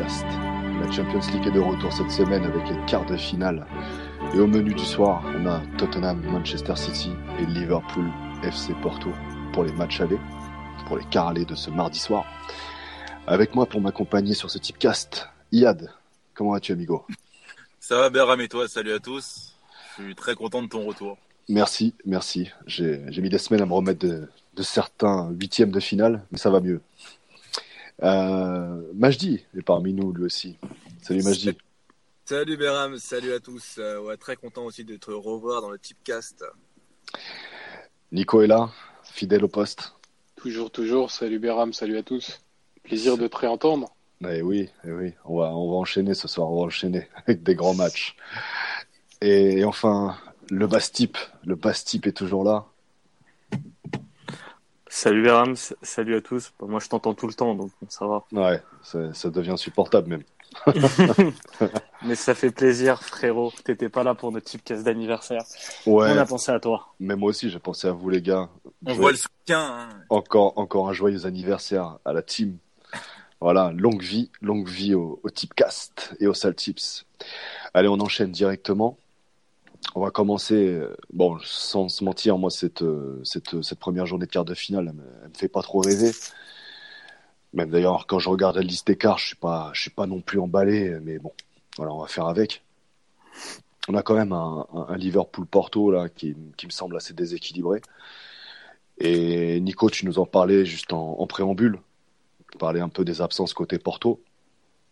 La Champions League est de retour cette semaine avec les quarts de finale. Et au menu du soir, on a Tottenham, Manchester City et Liverpool FC Porto pour les matchs allés, pour les quarts allés de ce mardi soir. Avec moi pour m'accompagner sur ce Tipcast, Iad. Comment vas-tu, amigo? Ça va, Beram et toi? Salut à tous. Je suis très content de ton retour. Merci, merci. J'ai mis des semaines à me remettre de, de certains huitièmes de finale, mais ça va mieux. Euh, Majdi est parmi nous lui aussi. Salut Majdi. Salut Béram, salut à tous. Euh, ouais, très content aussi de te revoir dans le Tipcast. Nico est là, fidèle au poste. Toujours, toujours. Salut Béram, salut à tous. Plaisir de te réentendre. Eh oui, eh oui. On, va, on va enchaîner ce soir, on va enchaîner avec des grands matchs. Et, enfin, le Bastip, le Bastip est toujours là. Salut Béram, salut à tous. Moi je t'entends tout le temps donc ça va. Ouais, ça devient insupportable même. Mais ça fait plaisir, frérot. T'étais pas là pour notre type casse d'anniversaire. Ouais. On a pensé à toi. Mais moi aussi, j'ai pensé à vous, les gars. On voit le soutien. Hein. Encore, encore un joyeux anniversaire à la team. Voilà, longue vie, longue vie au, au Tipcast et au Sal Tips. Allez, on enchaîne directement on va commencer, euh, bon, sans se mentir, moi, cette, euh, cette, première journée de quart de finale, elle me, fait pas trop rêver. Même d'ailleurs, quand je regarde la liste des quarts, je suis pas, je suis pas non plus emballé, mais bon, voilà, on va faire avec. On a quand même un, Liverpool-Porto qui, me semble assez déséquilibré. Et Nico, tu nous en parlais juste en, en préambule, parler un peu des absences côté Porto.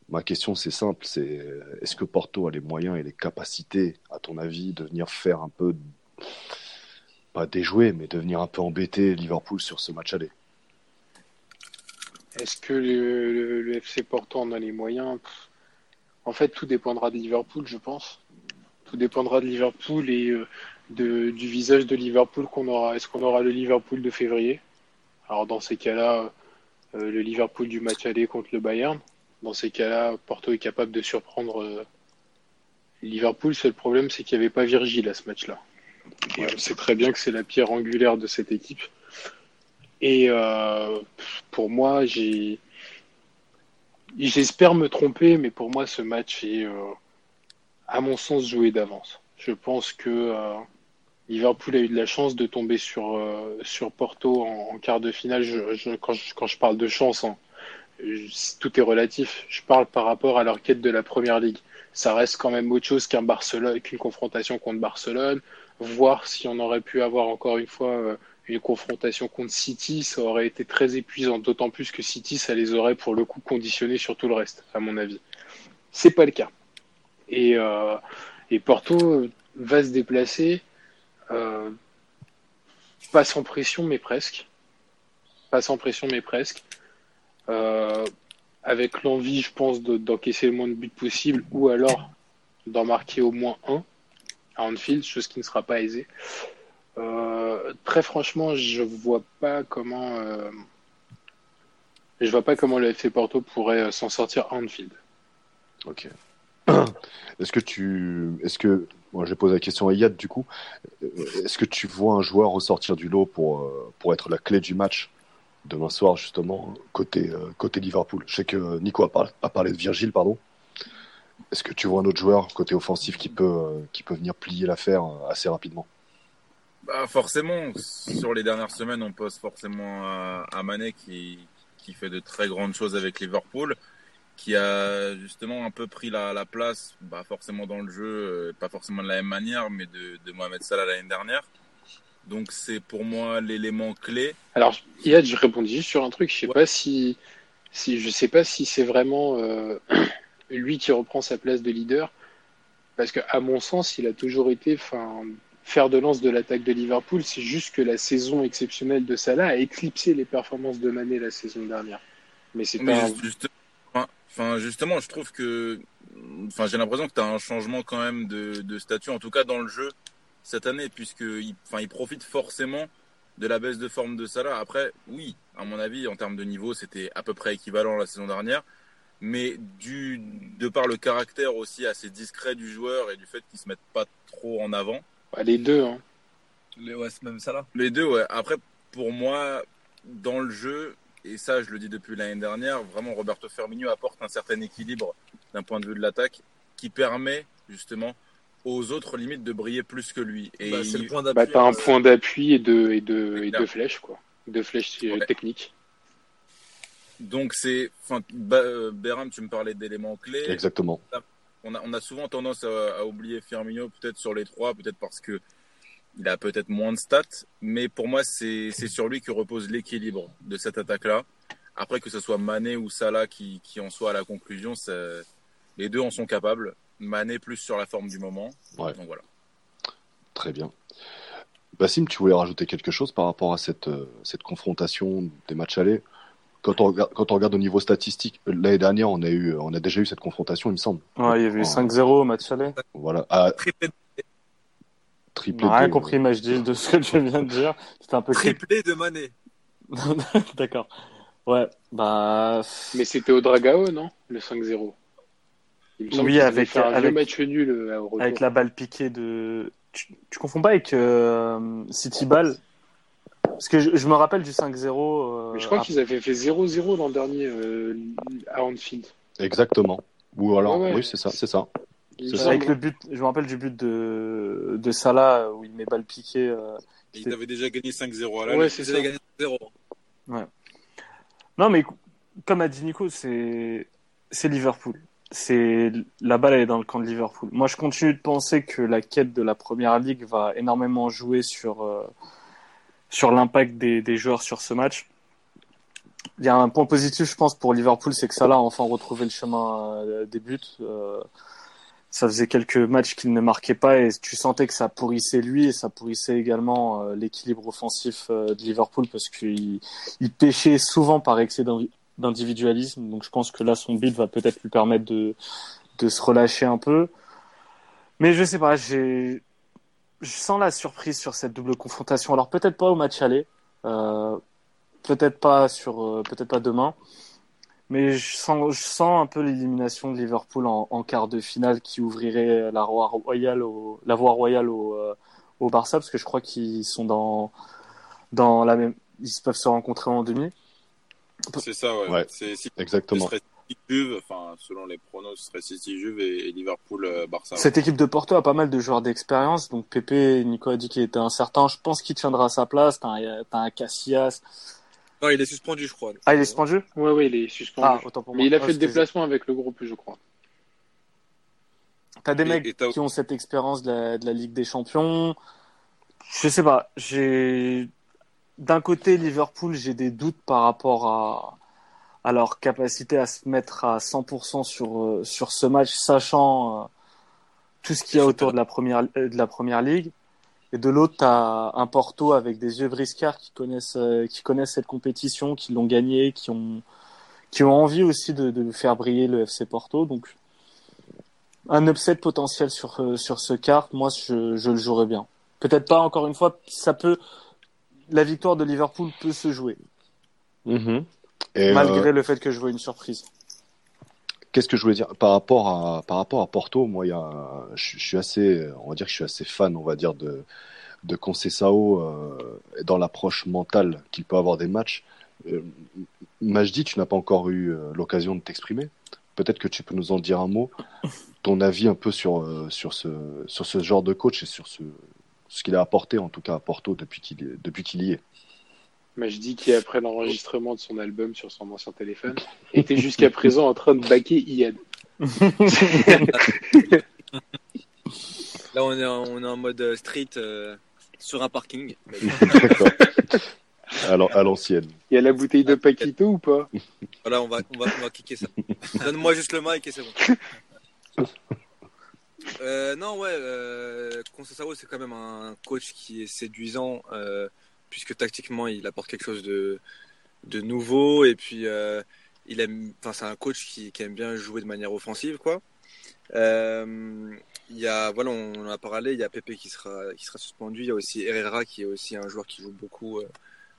Ma question, c'est simple, c'est est-ce que Porto a les moyens et les capacités, à ton avis, de venir faire un peu, pas déjouer, mais de venir un peu embêter Liverpool sur ce match aller? Est-ce que le, FC Porto en a les moyens? En fait, tout dépendra de Liverpool, je pense. Tout dépendra de Liverpool et euh, du visage de Liverpool qu'on aura. Est-ce qu'on aura le Liverpool de février? Alors dans ces cas-là, euh, le Liverpool du match aller contre le Bayern dans ces cas-là, Porto est capable de surprendre euh, Liverpool. Seul problème, c'est qu'il n'y avait pas Virgile à ce match-là. Et on sait très bien que c'est la pierre angulaire de cette équipe. Et euh, pour moi, j'ai. J'espère me tromper, mais pour moi, ce match est, euh, à mon sens, joué d'avance. Je pense que Liverpool a eu de la chance de tomber sur, sur Porto en, quart de finale. quand, je, quand, je, parle de chance, hein, tout est relatif. Je parle par rapport à leur quête de la première ligue. Ça reste quand même autre chose qu'un Barcelone, qu'une confrontation contre Barcelone. Voir si on aurait pu avoir encore une fois euh, une confrontation contre City, ça aurait été très épuisant. D'autant plus que City, ça les aurait pour le coup conditionnés sur tout le reste, à mon avis. C'est pas le cas. Et, euh, Porto va se déplacer, euh, pas sans pression, mais presque. Pas sans pression, mais presque. Euh, avec l'envie, je pense, d'encaisser le moins de buts possible, ou alors d'en marquer au moins un à Anfield, chose qui ne sera pas aisée. Euh, très franchement, je vois pas comment, euh, je vois pas comment le FC Porto pourrait s'en sortir à Anfield. Ok. Est-ce que tu, est-ce que, moi, je pose la question à Yad du coup. Est-ce que tu vois un joueur ressortir du lot pour pour être la clé du match demain soir, justement, côté, euh, côté Liverpool. Je sais que Nico a, parlé de Virgile, pardon. Est-ce que tu vois un autre joueur côté offensif qui peut, euh, qui peut venir plier l'affaire euh, assez rapidement? Bah Forcément, sur les dernières semaines, on pose forcément à, à Mané qui, qui fait de très grandes choses avec Liverpool, qui a justement un peu pris la, la place, bah forcément dans le jeu, pas forcément de la même manière, mais de, de Mohamed Salah l'année dernière. Donc c'est pour moi l'élément clé. Alors, Yad, je répondis juste sur un truc. Je sais pas si, si je sais pas si c'est vraiment euh, lui qui reprend sa place de leader, parce que à mon sens, il a toujours été, enfin, faire de lance de l'attaque de Liverpool. C'est juste que la saison exceptionnelle de Salah a éclipsé les performances de Mané la saison dernière. Mais c'est pas. enfin, justement, je trouve que, enfin, j'ai l'impression que tu as un changement quand même de, de statut, en tout cas dans le jeu cette année, puisqu'il enfin, il profite forcément de la baisse de forme de Salah. Après, oui, à mon avis, en termes de niveau, c'était à peu près équivalent la saison dernière. Mais du, de par le caractère aussi assez discret du joueur et du fait qu'il se mette pas trop en avant. Bah, les deux, hein. Les, ouais, même Salah. Les deux, ouais. Après, pour moi, dans le jeu, et ça, je le dis depuis l'année dernière, vraiment Roberto Firmino apporte un certain équilibre d'un point de vue de l'attaque qui permet justement aux autres limites de briller plus que lui. Et bah, c'est le point d'appui. Bah, un euh, point d'appui et de, et de, et de flèches, quoi. De flèches euh, techniques. Donc c'est, enfin, euh, Béram, tu me parlais d'éléments clés. Exactement. On a, on a souvent tendance à, oublier Firmino, peut-être sur les trois, peut-être parce que il a peut-être moins de stats, mais pour moi c'est sur lui que repose l'équilibre de cette attaque-là. Après que ce soit Mané ou Salah qui, qui en soit à la conclusion, les deux en sont capables. Mané plus sur la forme du moment. Donc voilà. Très bien. Bassim, tu voulais rajouter quelque chose par rapport à cette, euh, cette confrontation des matchs allés? Quand on, regarde, quand on regarde au niveau statistique, l'année dernière, on a, eu, on a déjà eu cette confrontation, il me semble. Ouais, il y avait eu 5-0 au match aller. Voilà. Ah, triplé. Triplé. On n'a rien compris, mais je de ce que je viens de dire. C'était un peu triplé de Mané. D'accord. Ouais, bah. Mais c'était au Dragao, non? Le 5-0. Oui, avec, un avec, match nul euh, avec la balle piquée de. Tu, tu confonds pas avec euh, City Ball? Parce que je, me rappelle du 5-0. Euh, Mais je crois qu'ils avaient fait 0-0 dans le dernier euh, à Anfield. Exactement. Ou alors, oui, c'est ça, c'est ça. Avec le but, je me rappelle du but de, de Salah où il met balle piquée. Euh, ils avaient déjà gagné 5-0 à la Ouais, c'est ça. Gagné 0. Ouais. Non, mais comme a dit Nico, c'est c'est Liverpool. C'est la balle elle est dans le camp de Liverpool. Moi, je continue de penser que la quête de la première ligue va énormément jouer sur euh, sur l'impact des, des, joueurs sur ce match. Il y a un point positif, je pense, pour Liverpool, c'est que Salah a enfin retrouvé le chemin euh, des buts. Euh, ça faisait quelques matchs qu'il ne marquait pas et tu sentais que ça pourrissait lui et ça pourrissait également euh, l'équilibre offensif de Liverpool parce qu'il il pêchait souvent par excès d'individualisme. Donc je pense que là, son but va peut-être lui permettre de, de se relâcher un peu. Mais je sais pas, j'ai je sens la surprise sur cette double confrontation. Alors peut-être pas au match aller, euh, peut-être pas sur, euh, peut-être pas demain, mais je sens, je sens un peu l'élimination de Liverpool en, quart de finale qui ouvrirait la voie royale au, la voie royale au, euh, au Barça parce que je crois qu'ils sont dans, dans la même, ils peuvent se rencontrer en demi. C'est ça, ouais. ouais exactement. Juve, enfin, selon les pronos, ce serait City Juve et, Liverpool euh, Barça. Cette équipe de Porto a pas mal de joueurs d'expérience, donc Pepe, Nico a dit qu'il était incertain. Je pense qu'il tiendra à sa place. T'as un, un Casillas. Non, il est suspendu, je crois. Ah, il est suspendu? Ouais, ouais, il est suspendu. Ah, autant pour moi. Mais il a fait le déplacement avec le groupe, je crois. T'as des mecs qui ont cette expérience de la, de la Ligue des Champions? Je sais pas. J'ai d'un côté Liverpool, j'ai des doutes par rapport à à leur capacité à se mettre à 100% sur euh, sur ce match, sachant euh, tout ce qu'il y a autour de la première de la première ligue. Et de l'autre, tu as un Porto avec des yeux briscards qui connaissent euh, qui connaissent cette compétition, qui l'ont gagnée, qui ont qui ont envie aussi de, de faire briller le FC Porto. Donc un upset potentiel sur sur ce quart, moi je, je le jouerais bien. Peut-être pas encore une fois, ça peut la victoire de Liverpool peut se jouer. Malgré euh, le fait que je vois une surprise. Qu'est-ce que je voulais dire par rapport à par rapport à Porto Moi, il y a, je, suis assez, on va dire que je suis assez fan, on va dire de de Conceição euh, dans l'approche mentale qu'il peut avoir des matchs. Euh, Majdi, tu n'as pas encore eu l'occasion de t'exprimer. Peut-être que tu peux nous en dire un mot, ton avis un peu sur sur ce sur ce genre de coach et sur ce ce qu'il a apporté en tout cas à Porto depuis qu'il depuis qu'il y est dis qui, après l'enregistrement de son album sur son ancien téléphone, était jusqu'à présent en train de baquer Ian. Là, on est en, on est en mode euh, street euh, sur un parking. Alors, à l'ancienne. Il y a la bouteille de Paquito ou pas? Voilà, on va, on, va, on va kicker ça. Donne-moi juste le mic et c'est bon. Euh, non, ouais, euh, c'est quand même un coach qui est séduisant. Euh, puisque tactiquement il apporte quelque chose de, de nouveau et puis euh, il aime, c'est un coach qui, qui, aime bien jouer de manière offensive quoi. Euh, il y a, voilà, on en a parlé, il y a Pepe qui sera, qui sera suspendu, il y a aussi Herrera qui est aussi un joueur qui joue beaucoup,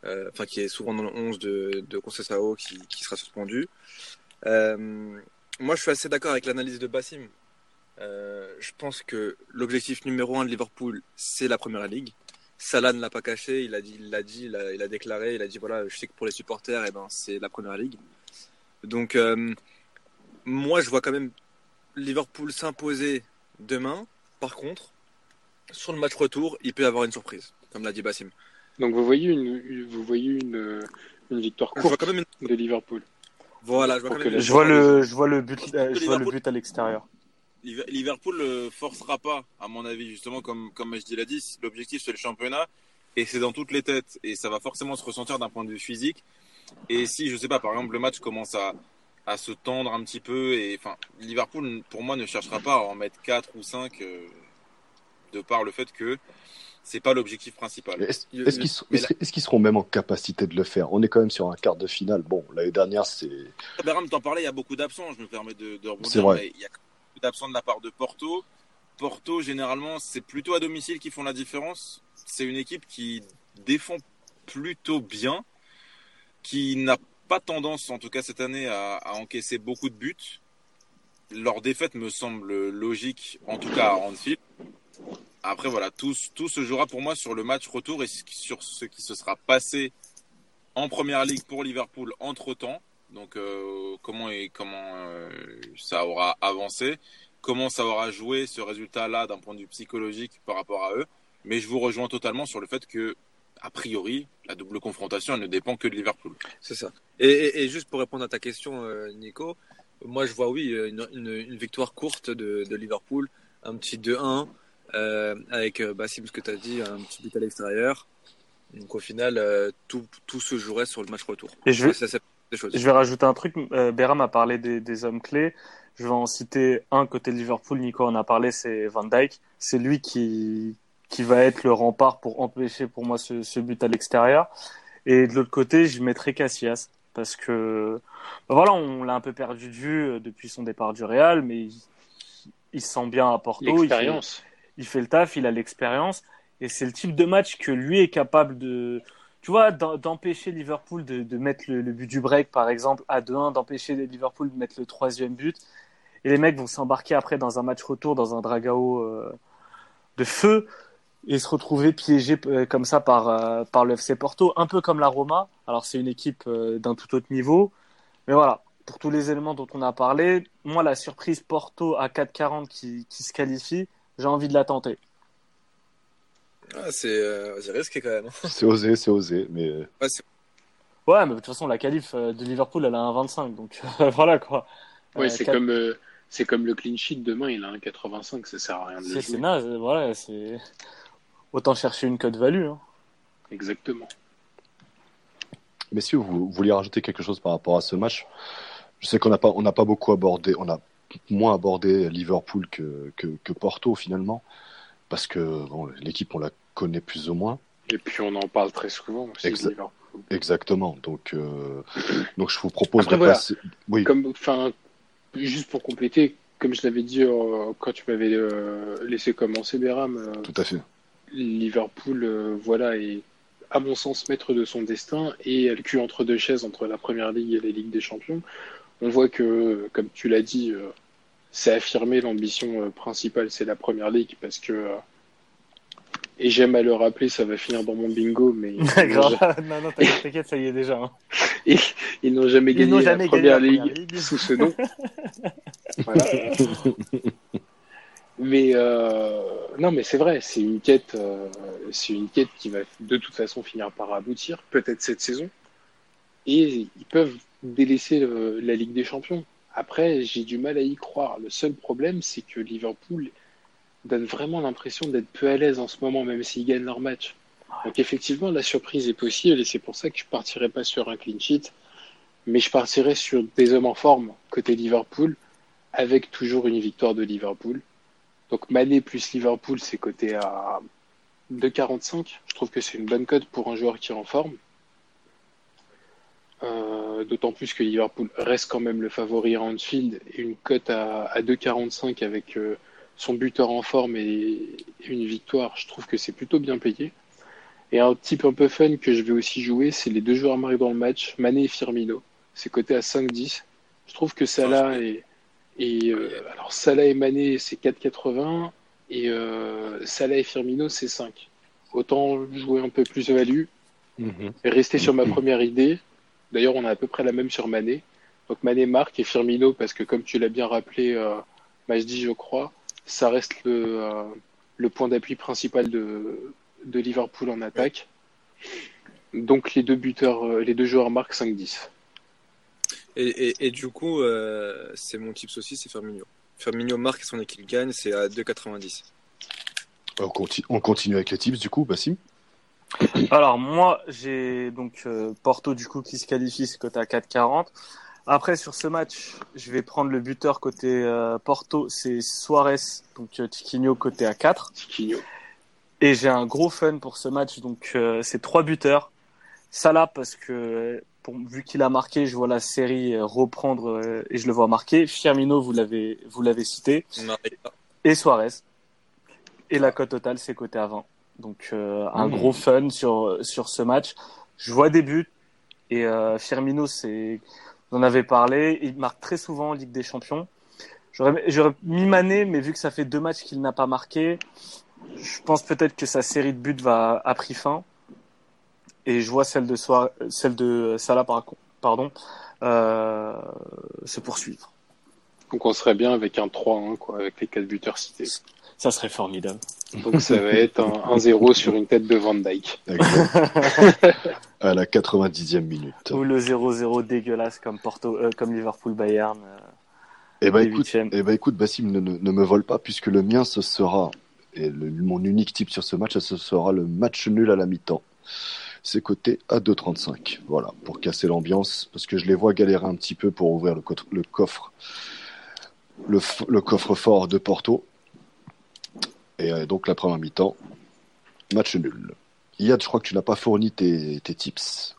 euh, enfin qui est souvent dans le 11 de, de Conceição qui, qui sera suspendu. moi je suis assez d'accord avec l'analyse de Bassim. Je pense que l'objectif numéro un de Liverpool, c'est la première ligue Salah ne l'a pas caché, il a dit, il l'a dit, il a, il a, déclaré, il a dit voilà, je sais que pour les supporters, eh ben, c'est la première ligue. Donc, euh, moi, je vois quand même Liverpool s'imposer demain. Par contre, sur le match retour, il peut y avoir une surprise, comme l'a dit Bassim. Donc, vous voyez une, vous voyez une, une victoire courte quand même une... de Liverpool. Voilà, je vois, quand même je vois le, je vois le but, je vois le but à l'extérieur. Liverpool ne forcera pas, à mon avis, justement, comme, comme je l'a dit, l'objectif c'est le championnat et c'est dans toutes les têtes et ça va forcément se ressentir d'un point de vue physique. Et si, je sais pas, par exemple, le match commence à, à se tendre un petit peu et enfin, Liverpool, pour moi, ne cherchera pas à en mettre 4 ou 5 euh, de par le fait que c'est pas l'objectif principal. Est-ce est qu'ils seront même en capacité de le faire? On est quand même sur un quart de finale. Bon, l'année dernière, c'est. Beram t'en parlais, il y a beaucoup d'absents, je me permets de, de rebondir. C'est vrai. il y a d'absents de la part de Porto. Porto, généralement, c'est plutôt à domicile qui font la différence. C'est une équipe qui défend plutôt bien, qui n'a pas tendance, en tout cas cette année, à, à, encaisser beaucoup de buts. Leur défaite me semble logique, en tout cas à Anfield. Après, voilà, tout, tout se jouera pour moi sur le match retour et sur ce qui se sera passé en première ligue pour Liverpool entre temps. Donc euh, comment et comment euh, ça aura avancé, comment ça aura joué ce résultat-là d'un point de vue psychologique par rapport à eux. Mais je vous rejoins totalement sur le fait que a priori, la double confrontation elle ne dépend que de Liverpool. C'est ça. Et, et, et, juste pour répondre à ta question, euh, Nico, moi je vois oui une, une, une victoire courte de, de, Liverpool, un petit 2-1 euh, avec Bassim ce que tu as dit, un petit but à l'extérieur. Donc au final, tout, tout se jouerait sur le match retour. Et je vais, ça, je vais rajouter un truc. Euh, Béram a parlé des, des, hommes clés. Je vais en citer un côté Liverpool. Nico en a parlé, c'est Van Dijk. C'est lui qui qui va être le rempart pour empêcher pour moi ce, ce but à l'extérieur. Et de l'autre côté, je mettrai Cassias parce que ben voilà, on l'a un peu perdu de vue euh, depuis son départ du Real, mais il, il se sent bien à Porto. Il fait, il fait le taf, il a l'expérience, et c'est le type de match que lui est capable de tu vois, d'empêcher Liverpool de, de mettre le, le, but du break, par exemple, à 2-1, d'empêcher Liverpool de mettre le troisième but. Et les mecs vont s'embarquer après dans un match retour, dans un dragao euh, de feu, et se retrouver piégés euh, comme ça par, euh, par le FC Porto, un peu comme la Roma. Alors c'est une équipe euh, d'un tout autre niveau. Mais voilà, pour tous les éléments dont on a parlé, moi la surprise Porto à 4,40 qui, qui se qualifie, j'ai envie de la tenter. Ah, c'est euh, risqué quand même. hein. C'est osé, c'est osé, mais euh, Ouais, c'est- Ouais, mais de toute façon, la qualif euh, de Liverpool, elle a un 25, donc voilà quoi. Ouais, Euh, c'est comme, euh, c'est comme le clean sheet demain, il a un 85, ça sert à rien de le C'est c'est jouer. naze, voilà, c'est. Autant chercher une cote value. Hein. Exactement. messieurs, vous, vous vouliez rajouter quelque chose par rapport à ce match Je sais qu'on n'a pas, on n'a pas beaucoup abordé, on a moins abordé Liverpool que, que, que Porto finalement, parce que bon, l'équipe on la connaît plus ou moins. Et puis on en parle très souvent aussi. Exactement. Donc, euh, donc je vous propose Après, de voilà. passer. Oui, Comme, enfin, juste pour compléter, comme je l'avais dit euh, quand tu m'avais euh, laissé commencer, Béram, euh, tout à fait. Liverpool, euh, voilà, est à mon sens maître de son destin et a le cul entre deux chaises entre la Première Ligue et la Ligue des Champions. On voit que, comme tu l'as dit, euh, c'est affirmé l'ambition principale, c'est la Première Ligue parce que euh, et j'aime à le rappeler, ça va finir dans mon bingo, mais ils Grave. non, non, t'inquiète, ça y est déjà. hein. ils n'ont jamais Ils gagné la jamais gagné Première la Ligue Première Ligue. sous ce nom. Voilà. Mais euh, non, mais c'est vrai, c'est une quête, euh, c'est une quête qui va de toute façon finir par aboutir, peut-être cette saison. Et ils peuvent délaisser le- la Ligue des Champions. Après, j'ai du mal à y croire. Le seul problème, c'est que Liverpool donne vraiment l'impression d'être peu à l'aise en ce moment, même s'ils gagnent leur match. Donc effectivement, la surprise est possible, et c'est pour ça que je partirai pas sur un clean sheet, mais je partirai sur des hommes en forme côté Liverpool, avec toujours une victoire de Liverpool. Donc Mané plus Liverpool, c'est coté à 2,45. Je trouve que c'est une bonne cote pour un joueur qui est en forme. Euh, D'autant plus que Liverpool reste quand même le favori à Anfield et une cote à, à 2,45 avec euh, son buteur en forme et une victoire, je trouve que c'est plutôt bien payé. Et un type un peu fun que je vais aussi jouer, c'est les deux joueurs marqués dans le match, Mané et Firmino. C'est coté à 5,10. Je trouve que Salah est, et euh, alors Salah et Mané c'est 4,80 et euh, Salah et Firmino c'est 5. autant jouer un peu plus value Mhm. et rester sur ma première idée. D'ailleurs, on a à peu près la même sur Mané. Donc Mané marque et Firmino, parce que comme tu l'as bien rappelé, euh, Majdi, je crois, ça reste le, euh, le point d'appui principal de, de Liverpool en attaque. Donc les deux buteurs, euh, les deux joueurs marquent 5-10. Et, et, et du coup, euh, c'est mon tips aussi, c'est Firmino. Firmino marque son équipe gagne, c'est à 2,90. On, conti- on continue avec les tips du coup, Bassim. Alors moi, j'ai donc euh, Porto du coup qui se qualifie, c'est côté à 4,40. Après sur ce match, je vais prendre le buteur côté euh, Porto, c'est Suarez, donc euh, Tiquinho côté à 4. Tiquinho. Et j'ai un gros fun pour ce match, donc euh, c'est trois buteurs. Salah parce que pour, vu qu'il a marqué, je vois la série reprendre euh, et je le vois marquer. Firmino, vous l'avez vous l'avez cité, et Suarez. Et la cote totale, c'est côté 20. Donc euh, un Mmh. gros fun sur sur ce match. Je vois des buts et Firmino, c'est vous en avez parlé, il marque très souvent en Ligue des Champions. J'aurais mis Mané, mais vu que ça fait deux matchs qu'il n'a pas marqué, je pense peut-être que sa série de buts va a pris fin. Et je vois celle de Soir- celle de Salah par- pardon euh, se poursuivre. Donc on serait bien avec un 3-1, quoi, avec les quatre buteurs cités. Ça serait formidable. Donc ça va être un 1-0 sur une tête de Van Dyke. À la 90e minute. Ou le 0-0 dégueulasse comme Porto, euh, comme Liverpool Bayern. euh, Eh ben les écoute, eh ben écoute, Bassim, ne, ne, ne me vole pas puisque le mien ce sera et le- mon unique type sur ce match, ce sera le match nul à la mi-temps. C'est coté à 2,35. Voilà, pour casser l'ambiance, parce que je les vois galérer un petit peu pour ouvrir le, co- le coffre, le, f- le coffre fort de Porto. Et euh, donc la première mi-temps, match nul. Yad, je crois que tu n'as pas fourni tes, tes tips.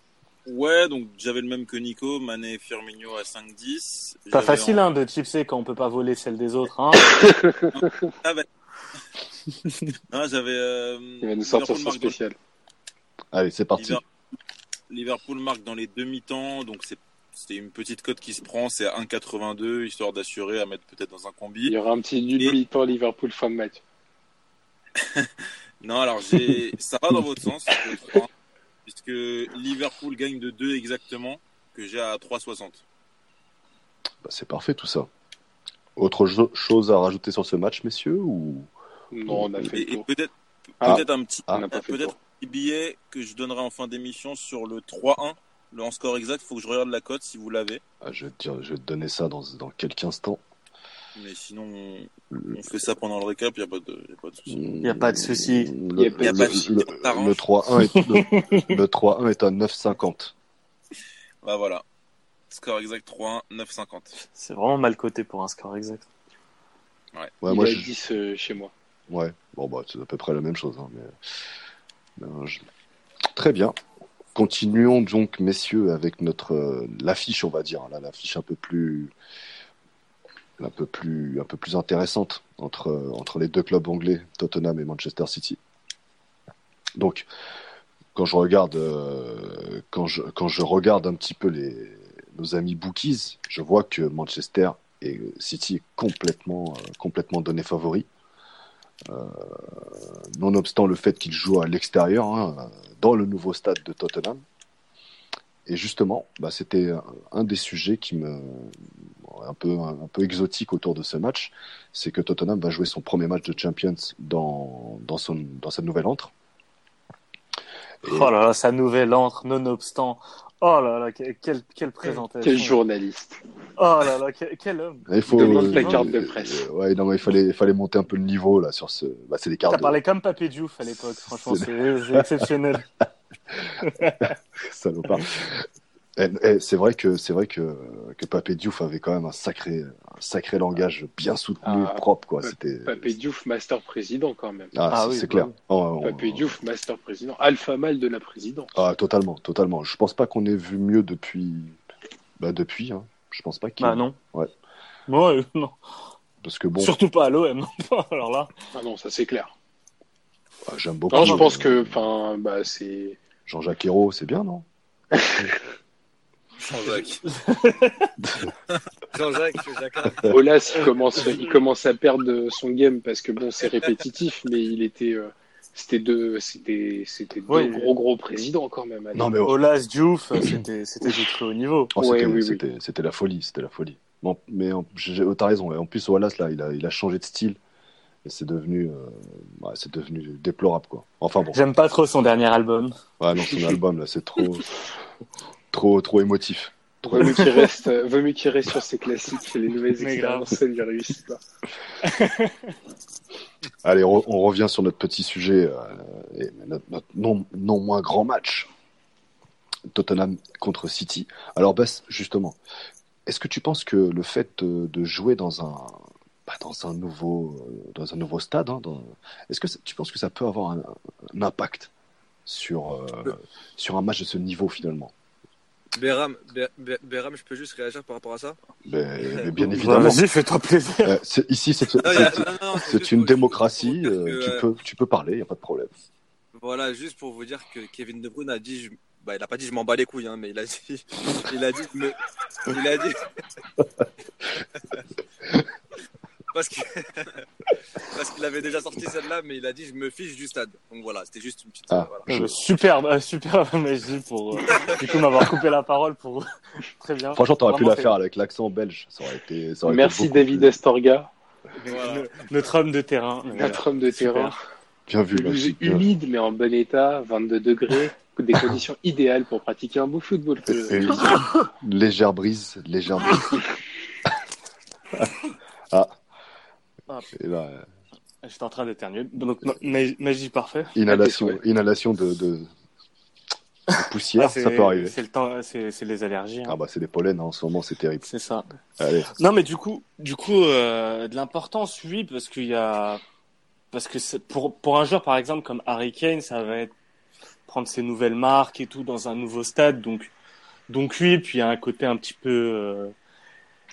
Ouais, donc j'avais le même que Nico, Mané et Firmino à 5-10. Pas facile en- hein, de chipser quand on peut pas voler celle des autres. Hein. Non, j'avais. euh, Il va nous sortir Liverpool son marque dans- spécial. Allez, c'est parti. Liver- Liverpool marque dans les demi-temps, donc c'est c'est une petite cote qui se prend, c'est à 1,82 histoire d'assurer à mettre peut-être dans un Il combi. y aura un petit nul Et- mi-temps Liverpool fin de match. Non, alors j'ai ça va dans votre sens, le 3, puisque Liverpool gagne de 2 exactement, que j'ai à 3,60. Bah, c'est parfait tout ça. Autre jo- chose à rajouter sur ce match, messieurs ou... Non, on a fait Et, le et tour. peut-être Ah. peut-être un petit Ah. Peut-être un petit billet que je donnerai en fin d'émission sur le 3-1, le en score exact. Faut que je regarde la cote si vous l'avez, Ah, je, vais te dire- je vais te donner ça dans, dans quelques instants. Mais sinon on, on fait ça pendant le récap. Y a pas de y a pas de souci. Il y a pas de souci. Le, Y a pas de le- souci. le- T'arranges. le 3-1 est, le, le 3-1 est à 9,50. Bah voilà, score exact 3-1, 9,50. C'est vraiment mal coté pour un score exact. Ouais, Il moi, a je- 10 euh, chez moi. ouais. Bon, bah, c'est à peu près la même chose. hein, mais... mais, je- Très bien. Continuons donc, messieurs, avec notre euh, l'affiche, on va dire. Là, l'affiche un peu plus un peu plus intéressante entre les deux clubs anglais, Tottenham et Manchester City. Donc, quand je regarde euh, un petit peu nos amis bookies, je vois que Manchester et City est complètement euh, complètement donné favori. Euh, nonobstant le fait qu'ils jouent à l'extérieur, hein, dans le nouveau stade de Tottenham. Et justement, bah, c'était un des sujets qui me un peu un, peu exotique autour de ce match, c'est que Tottenham va jouer son premier match de Champions dans dans son dans sa nouvelle antre. Et- Oh là là, sa nouvelle entre, nonobstant. Oh là là, que- quelle, quelle présentation. Quel journaliste. Oh là là, quel, quel homme. il faut Demande la carte de presse. euh, ouais, non, mais il fallait il fallait monter un peu le niveau là sur ce. Bah, c'est des cartes. T'as de- parlé comme Papé Diouf à l'époque, franchement, c'est exceptionnel. salopard. Eh, eh, c'est vrai que c'est vrai que que Papé Diouf avait quand même un sacré un sacré langage bien soutenu, Ah, propre quoi. C'était Papé Diouf, master président quand même. ah, Ah c'est oui, c'est bah clair. oui. Oh, oh, Papé oh. Diouf, master président. Alpha mâle de la présidence. Ah, totalement, totalement. Je pense pas qu'on ait vu mieux depuis bah depuis. Hein. Je pense pas qu'il. Bah non. Ouais. Ouais, non. Parce que bon, Surtout pas à l'OM. Alors là. Ah non, ça c'est clair. ah, j'aime beaucoup. Non, je euh, pense que, enfin, bah, c'est. Jean-Jacques Ayrault, c'est bien, non? Jean-Jacques. Jean-Jacques. Olas, il commence, il commence à perdre son game parce que bon, c'est répétitif, mais il était, euh, C'était deux, c'était, c'était deux gros gros présidents quand même. Non, mais oh, Olas, Diouf, euh, c'était c'était du très haut niveau. oh, Ouais, c'était, oui, oui. c'était, c'était la folie, c'était la folie. Bon, mais j'ai- t'as raison. En plus, Wallace là, il a, il a changé de style et c'est devenu, euh, ouais, c'est devenu déplorable quoi. Enfin bon, J'aime pas trop son dernier album. ouais, non, son album là, c'est trop, trop, trop émotif. Vaut mieux qu'il reste, euh, vaut mieux qu'il reste sur ses classiques. Les nouvelles Mais expériences, ça lui réussit pas. Allez, re- on revient sur notre petit sujet, euh, et notre, notre non, non moins grand match. Tottenham contre City. Alors, Bess, justement, est-ce que tu penses que le fait de, de jouer dans un, bah, dans un nouveau, euh, dans un nouveau stade, hein, dans- est-ce que ça- tu penses que ça peut avoir un, un impact sur, euh, sur un match de ce niveau finalement? Béram, Bé- Bé- Béram, je peux juste réagir par rapport à ça mais, mais bien évidemment. Vas-y, fais-toi plaisir. Euh, c'est- ici, c'est Non, il y a- c'est- non, non, c'est juste une démocratie. euh, tu, euh, peux, tu peux parler, il n'y a pas de problème. Voilà, juste pour vous dire que Kevin De Bruyne a dit, je- bah, il a pas dit je m'en bats les couilles, hein, mais il a dit, il a dit, me- il a dit, parce que parce qu'il avait déjà sorti celle-là, mais il a dit je me fiche du stade. Donc voilà, c'était juste une petite. Ah. voilà. Je- Euh, Superbe, euh, superbe, Messi, pour euh, du coup m'avoir coupé la parole pour très bien. Franchement, t'aurais pu la faire avec l'accent belge. Ça aurait été. ça aurait été Merci David plus- Astorga, Voilà. Le- Notre homme de terrain. Notre homme de super. terrain. Bien vu, vu. humide mais en bon état, 22 degrés, des conditions idéales pour pratiquer un beau football. légère brise, légère brise. ah. Ah. Et là, euh, J'étais en train d'éternuer. Donc, ma- ma- magie parfait. inhalation, Ouais. inhalation de, de, de poussière, Ah, c'est- ça peut arriver. C'est le temps, c'est les allergies. hein. Ah bah c'est des pollens hein, en ce moment, c'est terrible. C'est ça. Allez, Non, mais du coup, du coup, euh, de l'importance, oui, parce qu'il y a, parce que pour pour un joueur par exemple comme Harry Kane, ça va être prendre ses nouvelles marques et tout dans un nouveau stade, donc donc oui, puis il y a un côté un petit peu euh,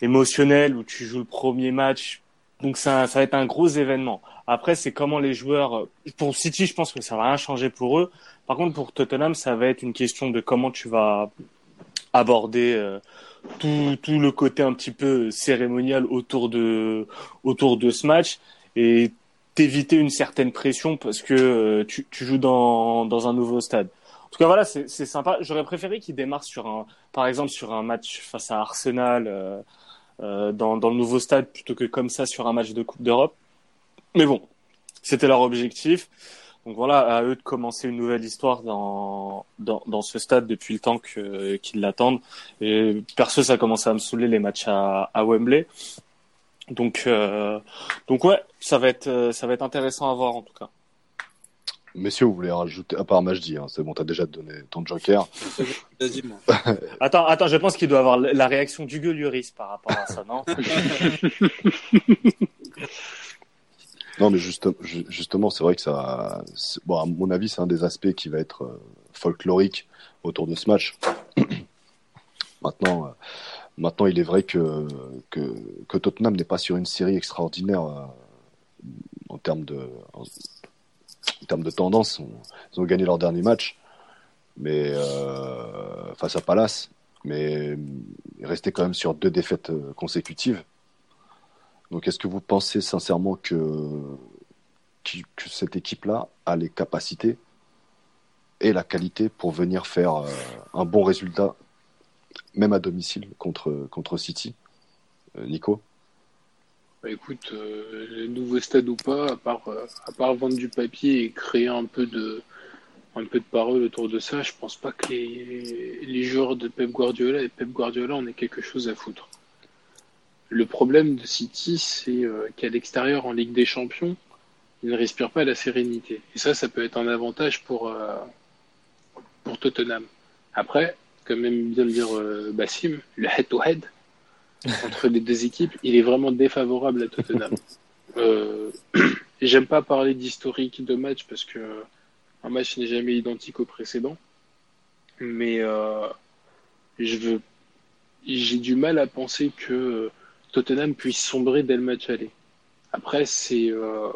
émotionnel où tu joues le premier match, donc ça ça va être un gros événement. Après, c'est comment les joueurs, pour City, je pense que ça va rien changer pour eux. Par contre, pour Tottenham, ça va être une question de comment tu vas aborder euh, tout, tout le côté un petit peu cérémonial autour de, autour de ce match et t'éviter une certaine pression parce que euh, tu, tu joues dans, dans un nouveau stade. En tout cas, voilà, c'est sympa. J'aurais préféré qu'il démarre sur un, par exemple, sur un match face à Arsenal euh, euh, dans, dans le nouveau stade plutôt que comme ça sur un match de Coupe d'Europe. Mais bon, c'était leur objectif. Donc voilà, à eux de commencer une nouvelle histoire dans, dans, dans ce stade depuis le temps qu'ils l'attendent. Et perso, ça commence à me saouler les matchs à, à Wembley. Donc, euh, donc ouais, ça va être, euh, ça va être intéressant à voir en tout cas. Messieurs, vous voulez rajouter à part Majdi, hein, c'est bon, t'as déjà donné ton joker. Attends, attends, je pense qu'il doit avoir la réaction du Lloris par rapport à ça, non Non, mais juste, ju- justement, c'est vrai que ça, bon, à mon avis, c'est un des aspects qui va être euh, folklorique autour de ce match. maintenant, euh, maintenant, il est vrai que, que, que Tottenham n'est pas sur une série extraordinaire euh, en termes de, en, termes de tendance. Ils ont gagné leur dernier match, mais euh, face à Palace, mais restaient quand même sur deux défaites euh, consécutives. Donc, est-ce que vous pensez sincèrement que, que cette équipe-là a les capacités et la qualité pour venir faire euh, un bon résultat, même à domicile contre, contre City? Nico? Bah, écoute, euh, nouveau stade ou pas, à part, euh, vendre du papier et créer un peu de, parole autour de ça, je pense pas que les, les joueurs de Pep Guardiola et Pep Guardiola en aient quelque chose à foutre. Le problème de City, c'est euh, qu'à l'extérieur, en Ligue des Champions, ils ne respirent pas la sérénité. Et ça, ça peut être un avantage pour, euh, Tottenham. Après, comme aime bien le dire Bassim, le head-to-head entre les deux équipes, il est vraiment défavorable à Tottenham. Euh, J'aime pas parler d'historique de match parce que un match n'est jamais identique au précédent, mais euh, je veux, j'ai du mal à penser que Tottenham puisse sombrer dès le match aller. Après, c'est euh,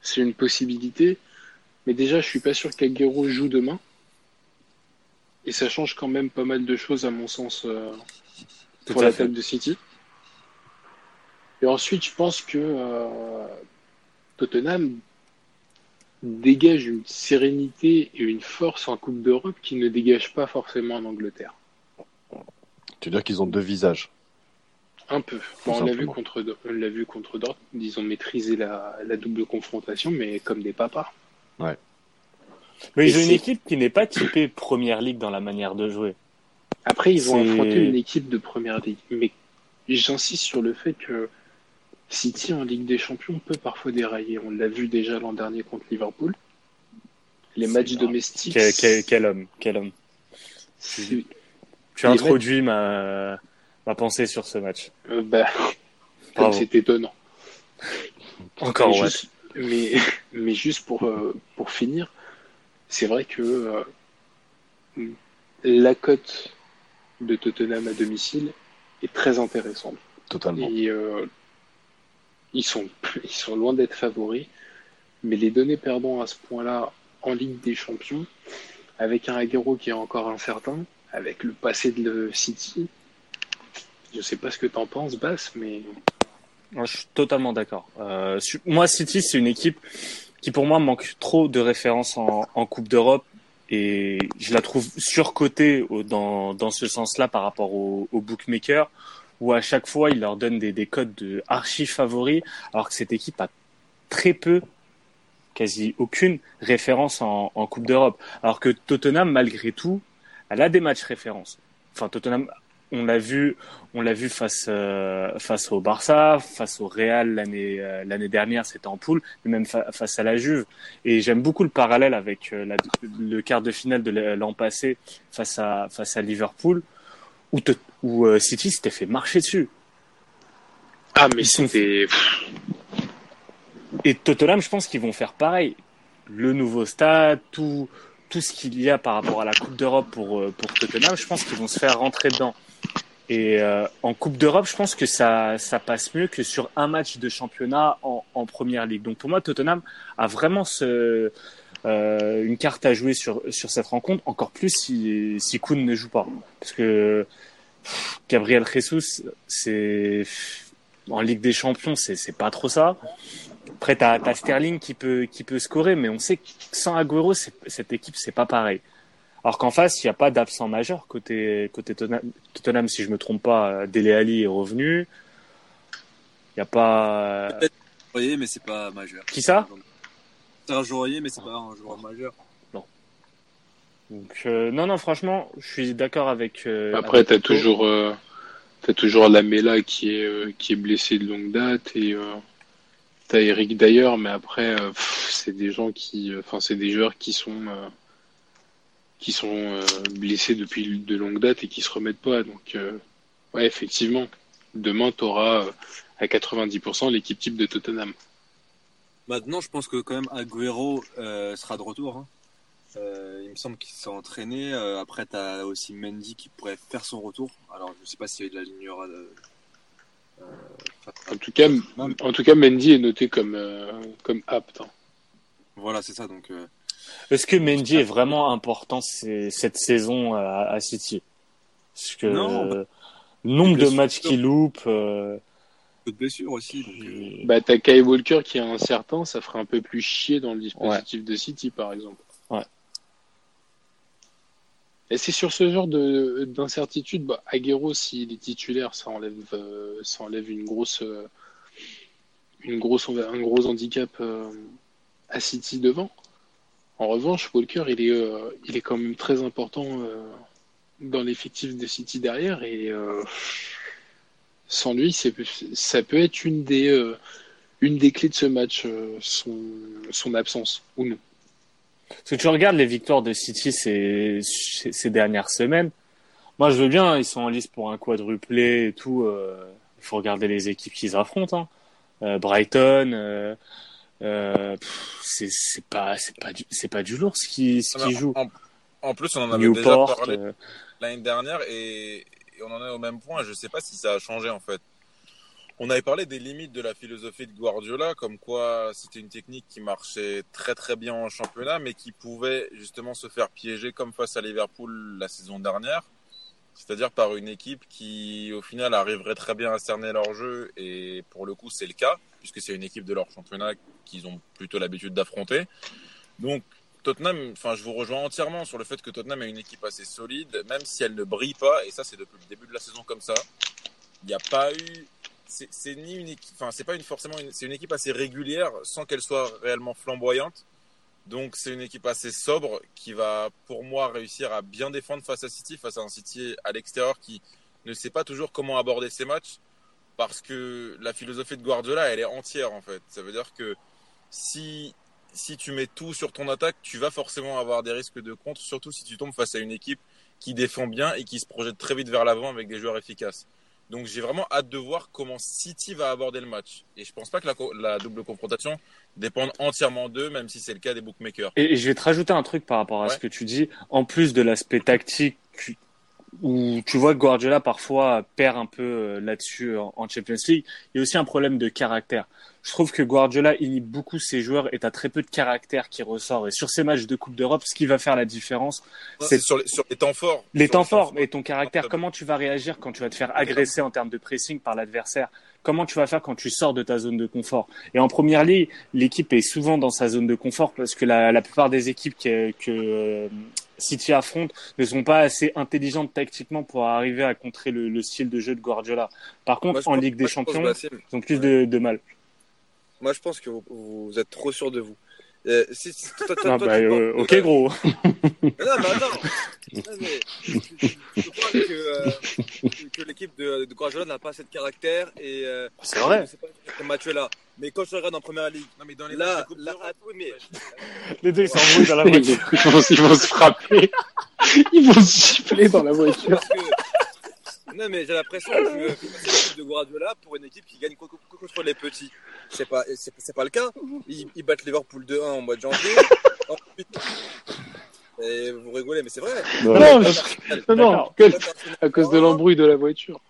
c'est une possibilité, mais déjà, je suis pas sûr qu'Aguero joue demain. Et ça change quand même pas mal de choses, à mon sens, euh, pour à la fait. table de City. Et ensuite, je pense que euh, Tottenham dégage une sérénité et une force en Coupe d'Europe qui ne dégage pas forcément en Angleterre. Tu veux dire qu'ils ont deux visages? Un peu. Bon, on l'a vu contre, on l'a vu contre Dortmund. Ils ont maîtrisé la, la double confrontation, mais comme des papas. Ouais. Mais Et ils ont une équipe qui n'est pas typée première ligue dans la manière de jouer. Après, ils vont affronter une équipe de première ligue. Mais j'insiste sur le fait que City en Ligue des Champions peut parfois dérailler. On l'a vu déjà l'an dernier contre Liverpool. Les matchs grave. domestiques. Quel, quel- quel homme, quel homme. Tu Les as introduit ma, ma pensée sur ce match. euh, bah, c'est étonnant. Encore mais, ouais. juste, mais, mais juste pour, euh, pour finir, c'est vrai que euh, la cote de Tottenham à domicile est très intéressante. Totalement. Et euh, ils, sont, ils sont loin d'être favoris, mais les donner perdants à ce point-là en Ligue des Champions, avec un Aguero qui est encore incertain, avec le passé de le City, je sais pas ce que t'en penses, Bass, mais Moi, je suis totalement d'accord. Euh, moi, City, c'est une équipe qui, pour moi, manque trop de références en, en Coupe d'Europe et je la trouve surcotée dans, dans ce sens-là par rapport aux au bookmakers où à chaque fois, ils leur donnent des, des codes de archi favoris alors que cette équipe a très peu, quasi aucune référence en, en Coupe d'Europe. Alors que Tottenham, malgré tout, elle a des matchs références. Enfin, Tottenham, on l'a vu, on l'a vu face euh, face au Barça, face au Real l'année euh, l'année dernière, c'était en poule, mais même fa- face à la Juve. Et j'aime beaucoup le parallèle avec euh, la- le quart de finale de l'an passé face à face à Liverpool, où, City s'était fait marcher dessus. ah mais c'était Et Tottenham, je pense qu'ils vont faire pareil. Le nouveau stade, tout, tout ce qu'il y a par rapport à la Coupe d'Europe pour, euh, pour Tottenham, je pense qu'ils vont se faire rentrer dedans. Et euh, en Coupe d'Europe, je pense que ça, ça passe mieux que sur un match de championnat en, en Première Ligue. Donc pour moi, Tottenham a vraiment euh, une carte à jouer sur, sur cette rencontre, encore plus si, si Kuhn ne joue pas. Parce que Gabriel Jesus, c'est en Ligue des Champions, c'est pas trop ça. Après, t'as as Sterling qui peut qui peut scorer, mais on sait que sans Aguero, c'est- cette équipe c'est pas pareil. Alors qu'en face, il n'y a pas d'absent majeur côté côté Tottenham, Tottenham, si je me trompe pas, euh, Dele Alli est revenu. Il n'y a pas Peut-être mais c'est pas majeur. qui ça? Serge Aurier, mais c'est pas un joueur majeur. Donc euh, non non franchement, je suis d'accord avec. euh, Après, t'as Nico. toujours, euh, t'as toujours Lamela qui est, euh, qui est blessé de longue date et euh, Eric d'ailleurs, mais après, euh, c'est des gens qui, euh, enfin, c'est des joueurs qui sont, euh, qui sont blessés depuis de longue date et qui se remettent pas. Donc, ouais, effectivement, demain, t'auras à 90% l'équipe type de Tottenham. Maintenant, je pense que quand même Agüero euh, sera de retour. hein. Il me semble qu'il s'est entraîné. Après, tu as aussi Mendy qui pourrait faire son retour. Alors, je sais pas s'il alignera. De... Euh, En tout cas, en tout cas, Mendy est noté comme, euh, comme apte. hein. voilà, c'est ça. Donc, euh, Est-ce que Mendy est vraiment important c'est- cette saison à, à City? Parce que Non, euh, nombre de matchs qu'il loupe. euh, peu de blessures aussi. Donc, euh, Bah, t'as Kai Walker qui est incertain, ça ferait un peu plus chier dans le dispositif de City, par exemple. Ouais. Et c'est sur ce genre de d'incertitude, bah, Aguero, s'il est titulaire, ça enlève, euh, ça enlève une grosse, euh, une grosse, un gros handicap euh, à City devant. En revanche, Walker, il est, il est quand même très important dans l'effectif de City derrière et sans lui, ça peut être une des, une des clés de ce match, son, son absence ou non. Parce que tu regardes les victoires de City ces, dernières semaines. Moi, je veux bien, ils sont en liste pour un quadruplé et tout. euh, Il faut regarder les équipes qu'ils affrontent. Hein. Euh, Brighton, euh, c'est pas c'est pas du c'est pas du lourd ce qui ce qui joue. En, en plus, on en avait déjà Newport. parlé euh, l'année dernière et, et on en est au même point. Je sais pas si ça a changé en fait. On avait parlé des limites de la philosophie de Guardiola, comme quoi c'était une technique qui marchait très très bien en championnat, mais qui pouvait justement se faire piéger comme face à Liverpool la saison dernière. C'est-à-dire par une équipe qui, au final, arriverait très bien à cerner leur jeu, et pour le coup, c'est le cas, puisque c'est une équipe de leur championnat qu'ils ont plutôt l'habitude d'affronter. Donc, Tottenham, enfin, je vous rejoins entièrement sur le fait que Tottenham est une équipe assez solide, même si elle ne brille pas, et ça, c'est depuis le début de la saison comme ça. Il n'y a pas eu, c'est ni une équipe, enfin, c'est pas une, forcément c'est une équipe assez régulière sans qu'elle soit réellement flamboyante. Donc, c'est une équipe assez sobre qui va, pour moi, réussir à bien défendre face à City, face à un City à l'extérieur qui ne sait pas toujours comment aborder ses matchs parce que la philosophie de Guardiola, elle est entière en fait. Ça veut dire que si si tu mets tout sur ton attaque, tu vas forcément avoir des risques de contre, surtout si tu tombes face à une équipe qui défend bien et qui se projette très vite vers l'avant avec des joueurs efficaces. Donc j'ai vraiment hâte de voir comment City va aborder le match. Et je pense pas que la, la double confrontation dépende entièrement d'eux, même si c'est le cas des bookmakers. Et, je vais te rajouter un truc par rapport à ce que tu dis. En plus de l'aspect tactique où tu vois que Guardiola parfois perd un peu euh, là-dessus en Champions League. Il y a aussi un problème de caractère. Je trouve que Guardiola inhibe beaucoup ses joueurs et a très peu de caractère qui ressort. Et sur ces matchs de Coupe d'Europe, ce qui va faire la différence, c'est sur, les temps forts. Les temps forts et ton caractère. Comment tu vas réagir quand tu vas te faire agresser en termes de pressing par l'adversaire? Comment tu vas faire quand tu sors de ta zone de confort? Et en première ligue, l'équipe est souvent dans sa zone de confort parce que la, la plupart des équipes que, que euh, City affronte ne sont pas assez intelligentes tactiquement pour arriver à contrer le, style de jeu de Guardiola. Par contre, en Ligue des Champions, ils ont plus de, mal. Moi, je pense que vous, êtes trop sûr de vous. Euh, si, ok, gros. non, mais attends. je, crois que, euh, que l'équipe de, de Guardiola n'a pas assez de caractère et. Euh, c'est vrai. Ce match-là. Mais quand je regarde en première ligue, non, mais dans les là, là, ah, oui, mais... les deux ils s'embrouillent dans la voiture. ils, vont, ils vont se frapper. Ils vont se gifler dans la voiture. Non, mais j'ai l'impression que l'équipe de Guardiola pour une équipe qui gagne contre les petits. C'est pas, c'est pas le cas. Ils, ils battent Liverpool 2-1 en mois de janvier. Et vous rigolez, mais c'est vrai. Non, non, non, non à cause de l'embrouille de la voiture.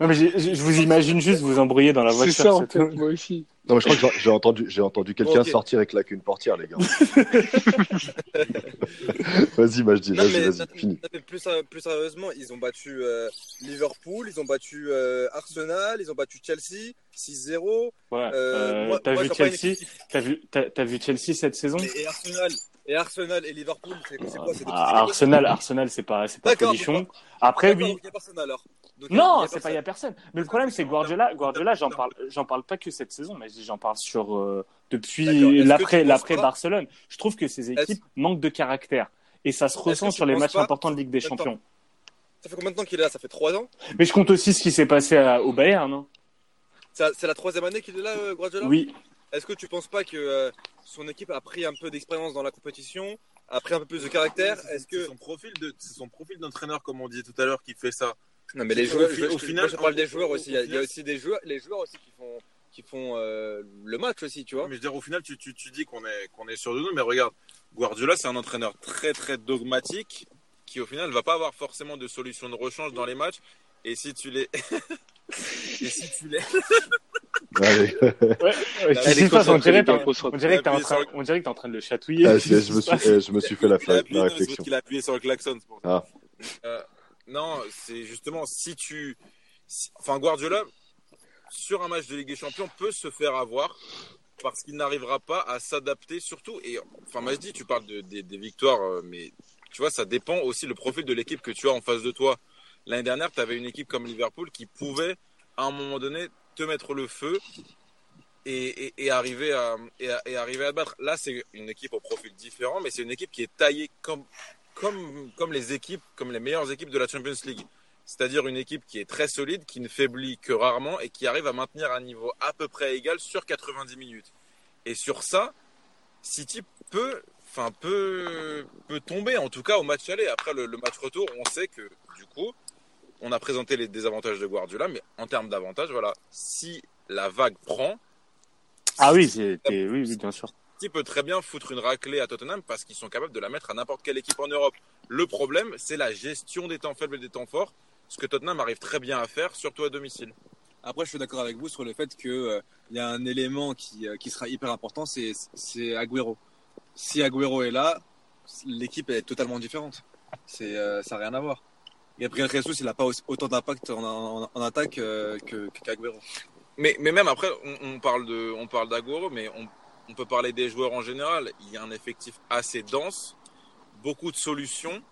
Non, mais je vous imagine juste vous embrouiller dans la voiture. C'est ça, en fait, moi aussi. Non, mais je crois que j'ai entendu, j'ai entendu quelqu'un sortir et claquer une portière, les gars. vas-y, bah, je dis, vas-y, vas-y, fini. Plus, plus, sérieusement, ils ont battu euh, Liverpool, ils ont battu euh, Arsenal, ils ont battu Chelsea 6-0. Ouais. Euh, euh t'as vu Chelsea? T'as vu, as, vu Chelsea cette saison? Et, Arsenal. Et Arsenal et Liverpool, c'est quoi ah, Arsenal, Arsenal, c'est pas, c'est pas. Après, oui. alors non, c'est pas il y a personne. Mais le problème c'est Guardiola, Guardiola, j'en parle, j'en parle pas que cette saison, mais j'en parle sur euh, depuis l'après l'après Barcelone. Je trouve que ces équipes manquent de caractère et ça se ressent sur les matchs importants de Ligue des Champions. Ça fait combien de temps qu'il est là? Ça fait trois ans? Mais je compte aussi ce qui s'est passé au Bayern, non C'est la troisième année qu'il est là, euh, Guardiola? Oui. Est-ce que tu penses pas que euh, son équipe a pris un peu d'expérience dans la compétition, a pris un peu plus de caractère? Est-ce que son profil de son profil d'entraîneur, comme on disait tout à l'heure, qui fait ça non, mais les joueurs, au, final, je parle des joueurs aussi. Il y, a, aussi des joueurs, les joueurs aussi qui font, qui font euh, le match aussi, tu vois. Mais je veux dire, au final, tu, tu, tu dis qu'on est, qu'on est sûr de nous, mais regarde, Guardiola, c'est un entraîneur très, très dogmatique qui, au final, va pas avoir forcément de solution de rechange dans les matchs. Et si tu les. Et si tu les. Ouais, ouais, on dirait, on dirait que t'es en train, on dirait que t'es en train de le chatouiller. Ah, je, me suis, je me suis fait la, la, réflexion. Il a appuyé sur le klaxon. Pour ça. Ah. Euh, non, c'est justement si tu. Enfin, Guardiola, sur un match de Ligue des Champions, peut se faire avoir parce qu'il n'arrivera pas à s'adapter, surtout. Et enfin, Majdi, tu parles de, des victoires, euh, mais tu vois, ça dépend aussi le profil de l'équipe que tu as en face de toi. L'année dernière, tu avais une équipe comme Liverpool qui pouvait, à un moment donné, te mettre le feu et, arriver, et arriver à battre. Là, c'est une équipe au profil différent, mais c'est une équipe qui est taillée comme, comme, comme les équipes, comme les meilleures équipes de la Champions League. C'est-à-dire une équipe qui est très solide, qui ne faiblit que rarement et qui arrive à maintenir un niveau à peu près égal sur 90 minutes. Et sur ça, City peut, enfin peut, peut tomber, en tout cas au match aller. Après le, match retour, on sait que du coup, on a présenté les désavantages de Guardiola, mais en termes d'avantages, voilà, si la vague prend. Ah oui, oui, oui, bien sûr. Peut très bien foutre une raclée à Tottenham parce qu'ils sont capables de la mettre à n'importe quelle équipe en Europe. Le problème, c'est la gestion des temps faibles et des temps forts, ce que Tottenham arrive très bien à faire, surtout à domicile. Après, je suis d'accord avec vous sur le fait qu'il euh, y a un élément qui, euh, qui sera hyper important, c'est Agüero. Si Agüero est là, l'équipe est totalement différente. C'est euh, ça n'a rien à voir. Gabriel Jesus, il n'a pas autant d'impact en, en, attaque que qu'Agüero. mais, mais même après, on, on parle de, on parle d'Agüero, mais on, on peut parler des joueurs en général. Il y a un effectif assez dense, beaucoup de solutions,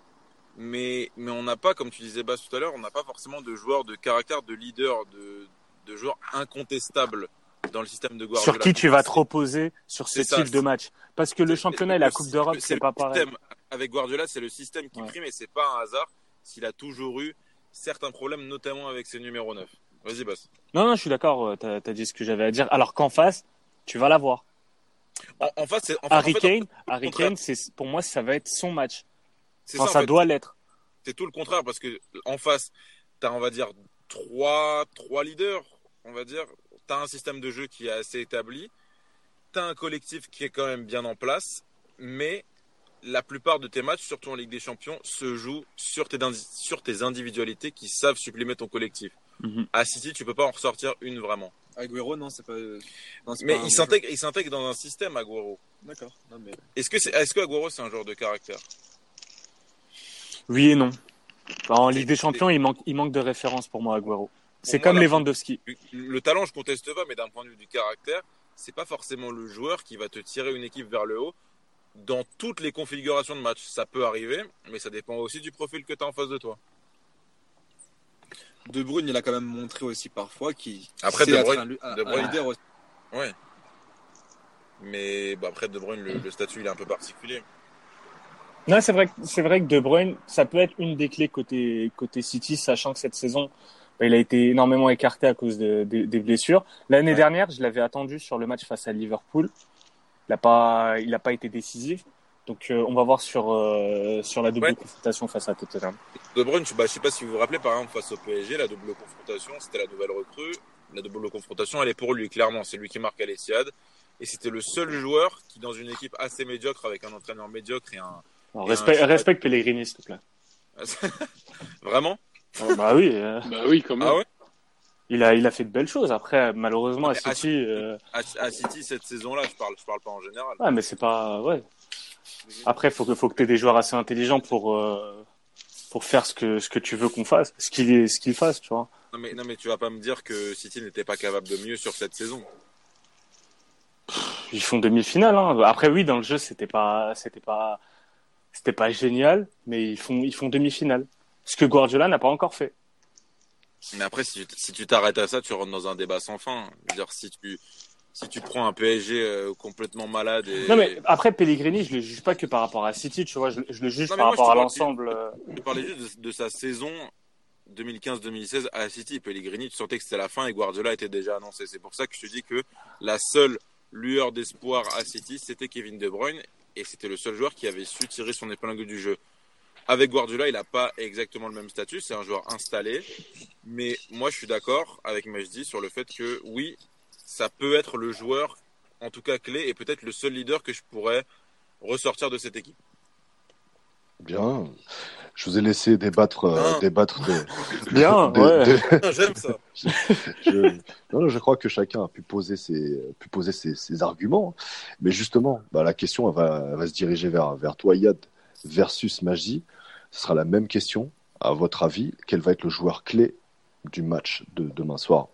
mais, mais on n'a pas, comme tu disais Bas tout à l'heure, on n'a pas forcément de joueurs de caractère, de leader, de, de joueurs incontestables dans le système de Guardiola. Sur qui tu vas te reposer sur ce type de match? Parce que le championnat et la Coupe d'Europe, c'est pas pareil. Avec Guardiola, c'est le système qui Ouais. prime et c'est pas un hasard s'il a toujours eu certains problèmes, notamment avec ses numéros 9. Vas-y, Bas. Non, non, je suis d'accord. euh, T'as as dit ce que j'avais à dire. Alors qu'en face, tu vas l'avoir. En, en face, c'est fait- Harry en fait, Harry. Kane, pour moi, ça va être son match. Enfin, ça, fait. doit l'être. c'est tout le contraire parce que en face, tu as, on va dire, trois, trois leaders, on va dire. Tu as un système de jeu qui est assez établi. Tu as un collectif qui est quand même bien en place. Mais la plupart de tes matchs, surtout en Ligue des Champions, se jouent sur tes, sur tes individualités qui savent supprimer ton collectif. Mhm. À City, tu peux pas en ressortir une vraiment. Agüero, non, c'est pas. non, c'est Mais pas il s'intègre, il s'intègre dans un système, Agüero. D'accord. Mais... Est-ce que, c'est, est-ce que Agüero, c'est un joueur de caractère? Oui et non. Enfin, en Ligue des Champions, il manque, il manque de référence pour moi, Agüero. C'est moi, comme la- Lewandowski. Le talent, je conteste pas, mais d'un point de vue du caractère, c'est pas forcément le joueur qui va te tirer une équipe vers le haut dans toutes les configurations de match. Ça peut arriver, mais ça dépend aussi du profil que tu as en face de toi. De Bruyne, il a quand même montré aussi parfois qu'il. Après, De Bruyne- un, lu- un- De un Bruyne- leader aussi. Mais bah, après, De Bruyne, le, le statut, il est un peu particulier. Non, c'est vrai, que- c'est vrai que De Bruyne, ça peut être une des clés côté, côté City, sachant que cette saison, bah, il a été énormément écarté à cause de- de- des blessures. L'année Ouais. dernière, je l'avais attendu sur le match face à Liverpool. Il n'a pas, il a pas été décisif. Donc, euh, on va voir sur, euh, sur la double Ouais. confrontation face à Tottenham. De Bruyne, je, bah, je sais pas si vous vous rappelez, par exemple, face au PSG, la double confrontation, c'était la nouvelle recrue. La double confrontation, elle est pour lui, clairement. C'est lui qui marque à l'Etihad. Et c'était le seul joueur qui, dans une équipe assez médiocre, avec un entraîneur médiocre et un. Alors, Et respect, un- Pellegrini, s'il te plaît. Vraiment? Oh, bah oui, euh, Bah oui, quand même. Ah ouais? Il a, il a fait de belles choses. Après, malheureusement, à City, euh, à, à City, cette saison-là, je parle, je parle pas en général. ouais, mais c'est pas, ouais. Après, faut que, faut que t'aies des joueurs assez intelligents pour, euh, pour faire ce que, ce que tu veux qu'on fasse, ce qu'il, ce qu'il fasse, tu vois. Non mais, non mais tu vas pas me dire que City n'était pas capable de mieux sur cette saison. Ils font demi-finale. Hein. Après, oui, dans le jeu, c'était pas, c'était pas, c'était pas génial, mais ils font, ils font demi-finale. Ce que Guardiola n'a pas encore fait. Mais après, si tu si t'arrêtes à ça, tu rentres dans un débat sans fin. Je veux dire, si tu, si tu prends un PSG euh, complètement malade et... Non, mais après, Pellegrini, je le juge pas que par rapport à City, tu vois, je, je le juge Non, par moi, rapport à l'ensemble. euh. Je parlais juste de, de sa saison 2015-2016 à City. Pellegrini, tu sentais que c'était la fin et Guardiola était déjà annoncé. C'est pour ça que je te dis que la seule lueur d'espoir à City, c'était Kevin De Bruyne et c'était le seul joueur qui avait su tirer son épingle du jeu. Avec Guardiola, il n'a pas exactement le même statut, c'est un joueur installé, mais moi je suis d'accord avec Majdi sur le fait que oui, ça peut être le joueur, en tout cas clé, et peut-être le seul leader que je pourrais ressortir de cette équipe. Bien. Je vous ai laissé débattre, euh, débattre de, Bien, de- ouais. de- J'aime ça. je, non, non, je crois que chacun a pu poser ses, pu poser ses, ses arguments. Mais justement, bah, la question elle va, elle va se diriger vers, vers toi, Yad, versus Magie. Ce sera la même question. À votre avis, quel va être le joueur clé du match de demain soir?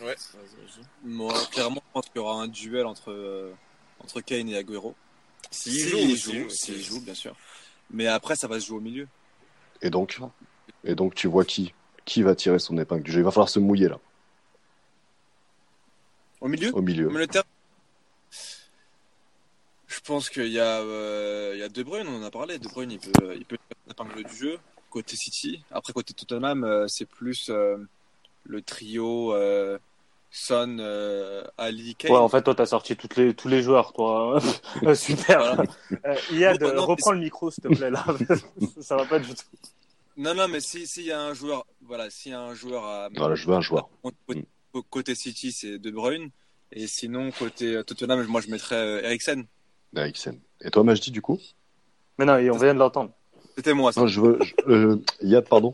Ouais. Moi, clairement, je pense qu'il y aura un duel entre, euh, entre Kane et Agüero. S'il joue, joue, s'il joue, s'il joue, bien sûr. Mais après, ça va se jouer au milieu. Et donc, et donc, tu vois qui Qui va tirer son épingle du jeu Il va falloir se mouiller là, Au milieu au milieu. Je pense qu'il y, a, euh, il y a De Bruyne, on en a parlé. De Bruyne, il peut, il peut tirer l'épingle du jeu côté City. Après, côté Tottenham, euh, c'est plus euh, le trio euh, Son, euh, Ali, Kane. Ouais, en fait, toi, t'as sorti toutes les, tous les joueurs, toi. Euh, Super. Voilà. Euh, Yad, non, reprends mais le micro, s'il te plaît, là. ça va pas du tout. Non, non, mais si- s'il y a un joueur, voilà, s'il y a un joueur à, Voilà, je veux un joueur. côté, City, c'est De Bruyne. Et sinon, côté Tottenham, moi, je mettrais euh, Eriksen. Eriksen. Et toi, Majdi, du coup? Mais non, et on vient de l'entendre. C'était moi, ça. Non, je veux. je- euh, Yad, pardon?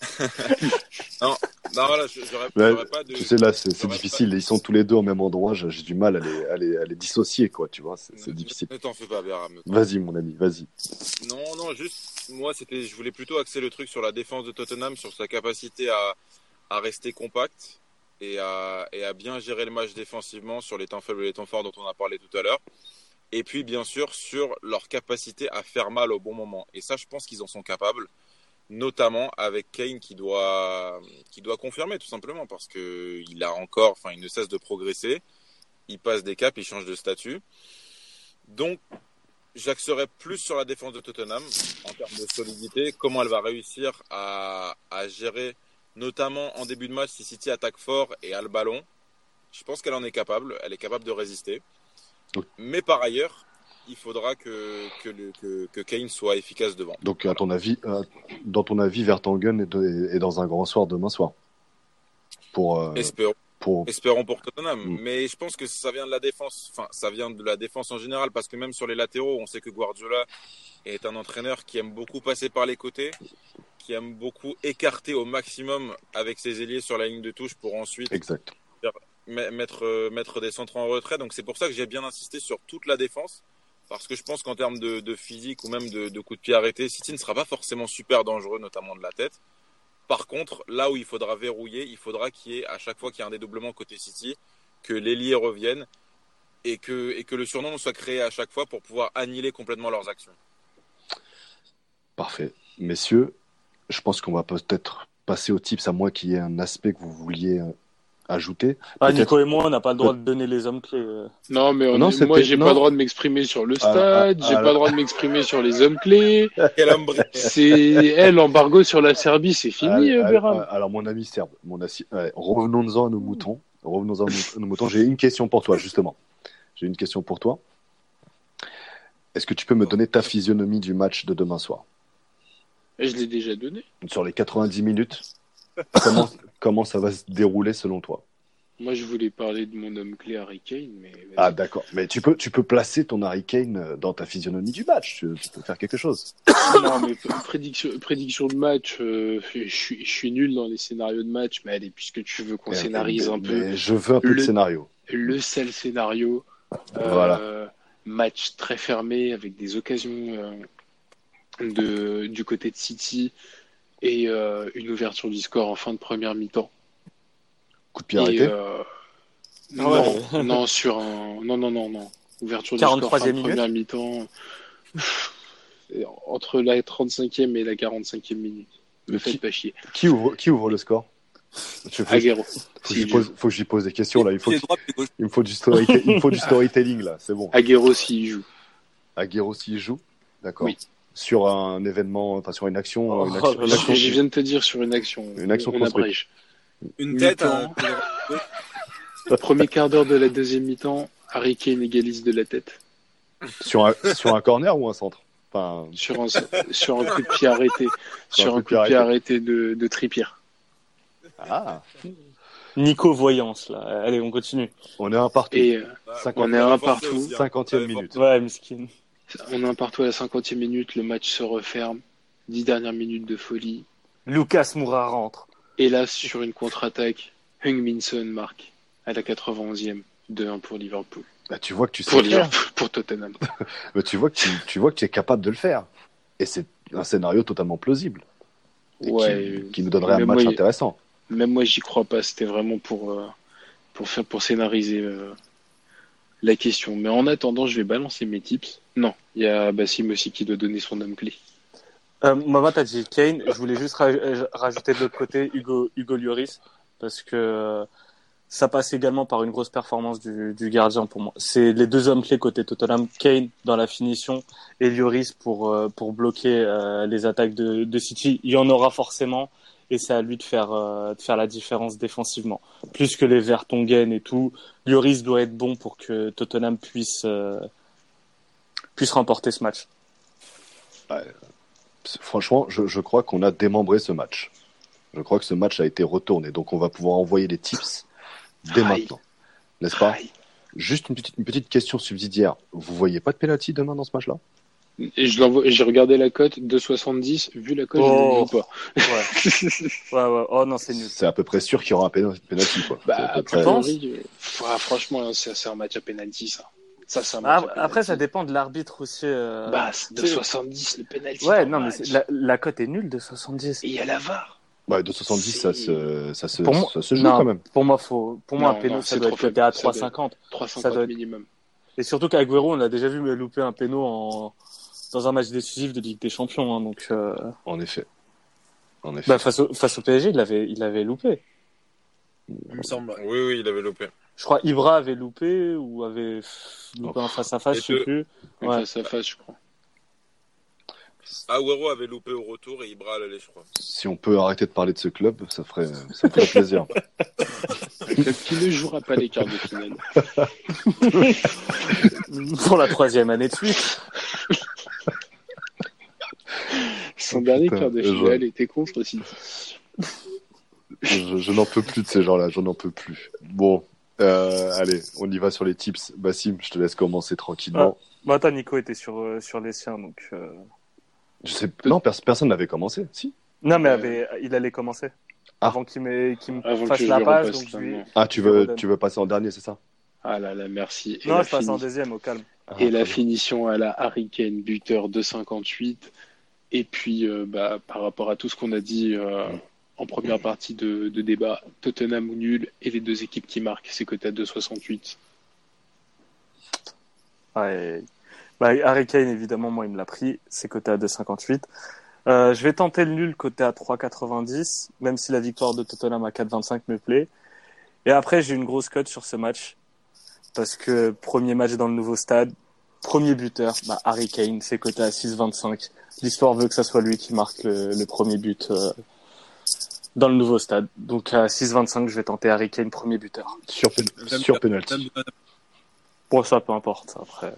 Non, voilà, je- Ouais, pas de. Tu sais, là, c'est difficile. Ils sont tous les deux au même endroit. J'ai du mal à les, à les, à les dissocier, quoi. Tu vois, c'est difficile. Ne t'en fais pas, Béram. Vas-y, mon ami, vas-y. Non, non, juste, moi, c'était, je voulais plutôt axer le truc sur la défense de Tottenham, sur sa capacité à, à rester compact. et à, et à bien gérer le match défensivement sur les temps faibles et les temps forts dont on a parlé tout à l'heure. Et puis, bien sûr, sur leur capacité à faire mal au bon moment. Et ça, je pense qu'ils en sont capables, notamment avec Kane qui doit, qui doit confirmer tout simplement parce que il a encore, enfin, il ne cesse de progresser. Il passe des caps, il change de statut. Donc, j'axerai plus sur la défense de Tottenham en termes de solidité, comment elle va réussir à, à gérer, notamment en début de match, si City attaque fort et a le ballon? Je pense qu'elle en est capable, elle est capable de résister. Mais par ailleurs, il faudra que, que, le, que, que Kane soit efficace devant. Donc, à ton avis, euh, dans ton avis, Vertonghen est, de- est dans un grand soir demain soir. Pour, euh, Espérons. pour... Espérons pour Tottenham. Mm. Mais je pense que ça vient de la défense. Enfin, ça vient de la défense en général parce que même sur les latéraux, on sait que Guardiola est un entraîneur qui aime beaucoup passer par les côtés, qui aime beaucoup écarter au maximum avec ses ailiers sur la ligne de touche pour ensuite Exact. mettre, euh, mettre des centres en retrait. Donc c'est pour ça que j'ai bien insisté sur toute la défense. Parce que je pense qu'en termes de, physique ou même de, coups de pied arrêtés, City ne sera pas forcément super dangereux, notamment de la tête. Par contre, là où il faudra verrouiller, il faudra qu'il y ait, à chaque fois qu'il y a un dédoublement côté City, que l'ailier revienne et que, et que le surnom soit créé à chaque fois pour pouvoir annihiler complètement leurs actions. Parfait. Messieurs, je pense qu'on va peut-être passer aux tips, à moins qu'il y ait un aspect que vous vouliez euh, ajouter. Ah, Nico et moi, on n'a pas le droit de donner les hommes clés. euh. Non, mais on Non, est- moi, j'ai pas le droit de m'exprimer sur le Ah, stade, ah, j'ai ah, pas le droit de m'exprimer sur les hommes clés. C'est, elle, l'embargo sur la Serbie, c'est fini, Allez, euh, allez, alors, mon ami Serbe, mon assi- revenons-en à nos moutons. Revenons-en à nos- à nos moutons. J'ai une question pour toi, justement. J'ai une question pour toi. Est-ce que tu peux me donner ta physionomie du match de demain soir? Je l'ai déjà donné. Sur les 90 minutes, comment, comment ça va se dérouler selon toi? Moi, je voulais parler de mon homme clé Harry Kane, mais. Ah, d'accord. Mais tu peux, tu peux placer ton Harry Kane euh, dans ta physionomie du match. Tu, tu peux faire quelque chose. non, mais prédiction, prédiction de match, euh, je, suis, je suis nul dans les scénarios de match, mais allez, puisque tu veux qu'on scénarise un peu, Je veux un peu de Le- scénario. le seul scénario, euh, Voilà. match très fermé avec des occasions euh, de, du côté de City et euh, une ouverture du score en fin de première mi-temps. Coup de pied Et, arrêté. euh, Ah non, ouais. non, sur un, non, non, non, non. Ouverture du score 43e fin de première mi-temps. Entre la 35e et la 45e minute. Me Mais faites qui, pas chier. qui ouvre, qui ouvre le score? Je- faut, Aguero. faut que Si, j'y pose, faut que j'y pose des questions là. Il faut, me faut du story, il me faut du storytelling là. C'est bon. Aguero s'il joue. Aguero s'il joue, d'accord. Oui. Sur un événement, enfin sur une action, Oh, une action, une action- Je viens de te dire sur une action. Une action on construite. Une tête, Mi-temps. un- Premier quart d'heure de la deuxième mi-temps, Harry Kane égalise de la tête. sur un, sur un corner ou un centre? Enfin, Sur un, sur un coup de pied arrêté. Sur un coup de pied arrêté de, de Trippier. ah, Nico Voyance, là. Allez, on continue. on est un partout. Et euh, on est un partout. aussi, hein. 50e Ouais, minute. Ouais, miskin. On est un partout à la 50e minute, le match se referme. Dix dernières minutes de folie. Lucas Moura rentre. Et là, sur une contre-attaque, Hung Minson marque à la 91e. 2-1 pour Liverpool. Bah, tu vois que tu sais Pour faire. Liverpool, pour Tottenham. Bah, tu vois que tu, tu vois que tu es capable de le faire. Et c'est un scénario totalement plausible. Et Ouais. qui, qui nous donnerait un match moi, intéressant. Même moi, j'y crois pas. C'était vraiment pour, euh, pour, faire, pour scénariser euh, la question. Mais en attendant, je vais balancer mes tips. Non, il y a Bassim aussi qui doit donner son homme clé. Euh, Maman, t'as dit Kane. Je voulais juste euh, rajouter de l'autre côté Hugo, Hugo Lloris parce que euh, ça passe également par une grosse performance du, gardien pour moi. C'est les deux hommes clés côté Tottenham. Kane dans la finition et Lloris pour euh, pour bloquer les attaques de, de City. Il y en aura forcément et c'est à lui de faire euh, de faire la différence défensivement. Plus que les Vertonghen et tout, Lloris doit être bon pour que Tottenham puisse euh, puisse remporter ce match. Franchement, je, je crois qu'on a démembré ce match. Je crois que ce match a été retourné. Donc, on va pouvoir envoyer les tips dès Aïe. maintenant. N'est-ce pas? Aïe. Juste une petite, une petite question subsidiaire. Vous voyez pas de penalty demain dans ce match-là? Et je j'ai regardé la cote, 2,70. Vu la cote, Oh. je ne le dis Ouais. ouais, ouais. Oh non, c'est nul. C'est à peu près sûr qu'il y aura un pénal- penalty. Quoi. pas. Bah, près- franchement, c'est un match à penalty, ça. Ça, c'est un match Ah, après, ça dépend de l'arbitre aussi. euh. Bah, sais. 2,70 le penalty. ouais, non, mais la, la cote est nulle de 70. Et il y a la VAR. Ouais, 2,70, ça se, ça se, moi- ça se joue non, quand même. Pour moi, faut, pour moi, Non, un péno, ça c'est doit être coté à faible. Ça doit 3,50. 350 Ça doit être- minimum. Et surtout qu'Aguero, on l'a déjà vu me louper un péno en, dans un match décisif de Ligue des Champions. hein, donc, euh, En effet. En effet. bah, face, au, face au PSG, il avait, il avait loupé. Il me semble. Oui, oui, il avait loupé. Je crois Ibra avait loupé ou avait loupé un face à face, Et je sais plus. En Ouais. face à face, je crois. Agüero avait loupé au retour et Ibra à l'aller, je crois. Si on peut arrêter de parler de ce club, ça ferait, ça me ferait plaisir. Un club qui ne jouera pas les quarts de finale? Pour la troisième année de suite. Son dernier quart de je- finale était contre City. je je n'en peux plus de ces gens-là, j'en en peux plus. Bon, euh, allez, on y va sur les tips. Bassim, je te laisse commencer tranquillement. Bah, attends, Nico était sur, euh, sur les siens, donc. euh, Je sais, non, pers- personne n'avait commencé. Si. Non, mais Euh, avait- il allait commencer. Ah. Avant qu'il me, qu'il me Avant fasse je la repasse Donc je lui-. Ah, tu Je veux, tu veux passer en dernier, c'est ça? Ah là là, merci. Et Non, la je passe en deuxième, au calme. Ah, Et la bien. finition à la Harry Kane, buteur 2,58. Et puis, euh, bah, par rapport à tout ce qu'on a dit euh, en première partie de, débat, Tottenham ou nul et les deux équipes qui marquent, c'est coté à 2,68. Ouais. Bah, Harry Kane, évidemment, moi, il me l'a pris. C'est coté à 2,58. Euh, je vais tenter le nul coté à 3,90, même si la victoire de Tottenham à 4,25 me plaît. Et après, j'ai une grosse cote sur ce match. Parce que premier match dans le nouveau stade, premier buteur, bah, Harry Kane, c'est coté à 6,25. L'histoire veut que ça soit lui qui marque le, le premier but euh, dans le nouveau stade. Donc à 6,25, je vais tenter Harry Kane, premier buteur. Sur, pen- sur penalty. Bon, ça, peu importe, après.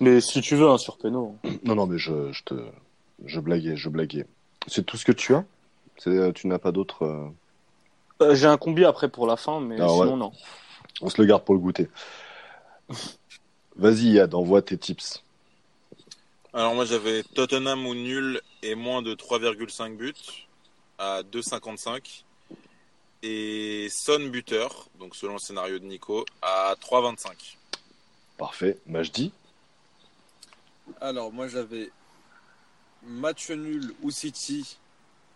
Mais si tu veux, un sur péno. Non, non, mais je, je te, je blaguais, je blaguais. C'est tout ce que tu as? Euh, Tu n'as pas d'autre euh, Euh, j'ai un combi après pour la fin, mais Ah ouais. sinon, non. On se le garde pour le goûter. Vas-y, Yad, envoie tes tips. Alors moi j'avais Tottenham ou nul et moins de 3,5 buts à 2,55 et Son buteur, donc selon le scénario de Nico, à 3,25. Parfait. Majdi? Alors, moi, j'avais match nul ou City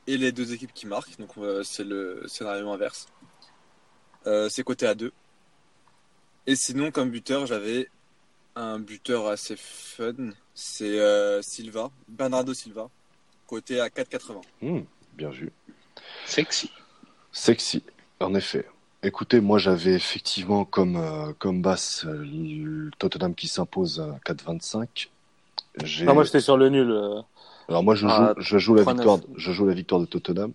et les deux équipes qui marquent. Donc, euh, c'est le scénario inverse. Euh, c'est coté à 2. Et sinon, comme buteur, j'avais un buteur assez fun. C'est euh, Silva, Bernardo Silva, coté à 4,80. Hmm, Bien vu. Sexy. Sexy, en effet. Écoutez, moi j'avais effectivement comme, euh, comme basse euh, le Tottenham qui s'impose à 4,25. J'ai- Non, moi, j'étais sur le nul. euh. Alors moi je joue, Ah, je joue la 3-9. victoire, je joue la victoire de Tottenham.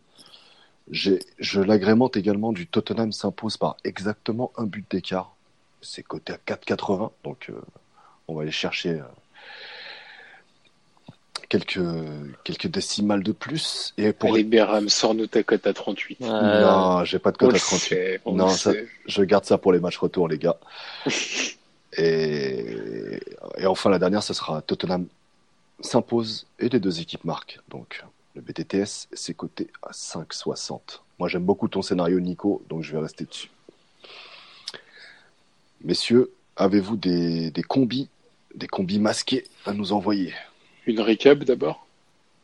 J'ai, je l'agrémente également du Tottenham s'impose par exactement un but d'écart. C'est coté à 4,80, donc euh, on va aller chercher euh, quelques quelques décimales de plus. Et pour Berham, sors-nous ta cote à 38. Euh, non, j'ai pas de cote à 38. sait, on Non, ça-. Je garde ça pour les matchs retour, les gars. Et, et enfin, la dernière, ce sera Tottenham s'impose et les deux équipes marquent. Donc, le BTTS, c'est coté à 5,60. Moi, j'aime beaucoup ton scénario, Nico, donc je vais rester dessus. Messieurs, avez-vous des, des combis, des combis masqués à nous envoyer? Une récap d'abord?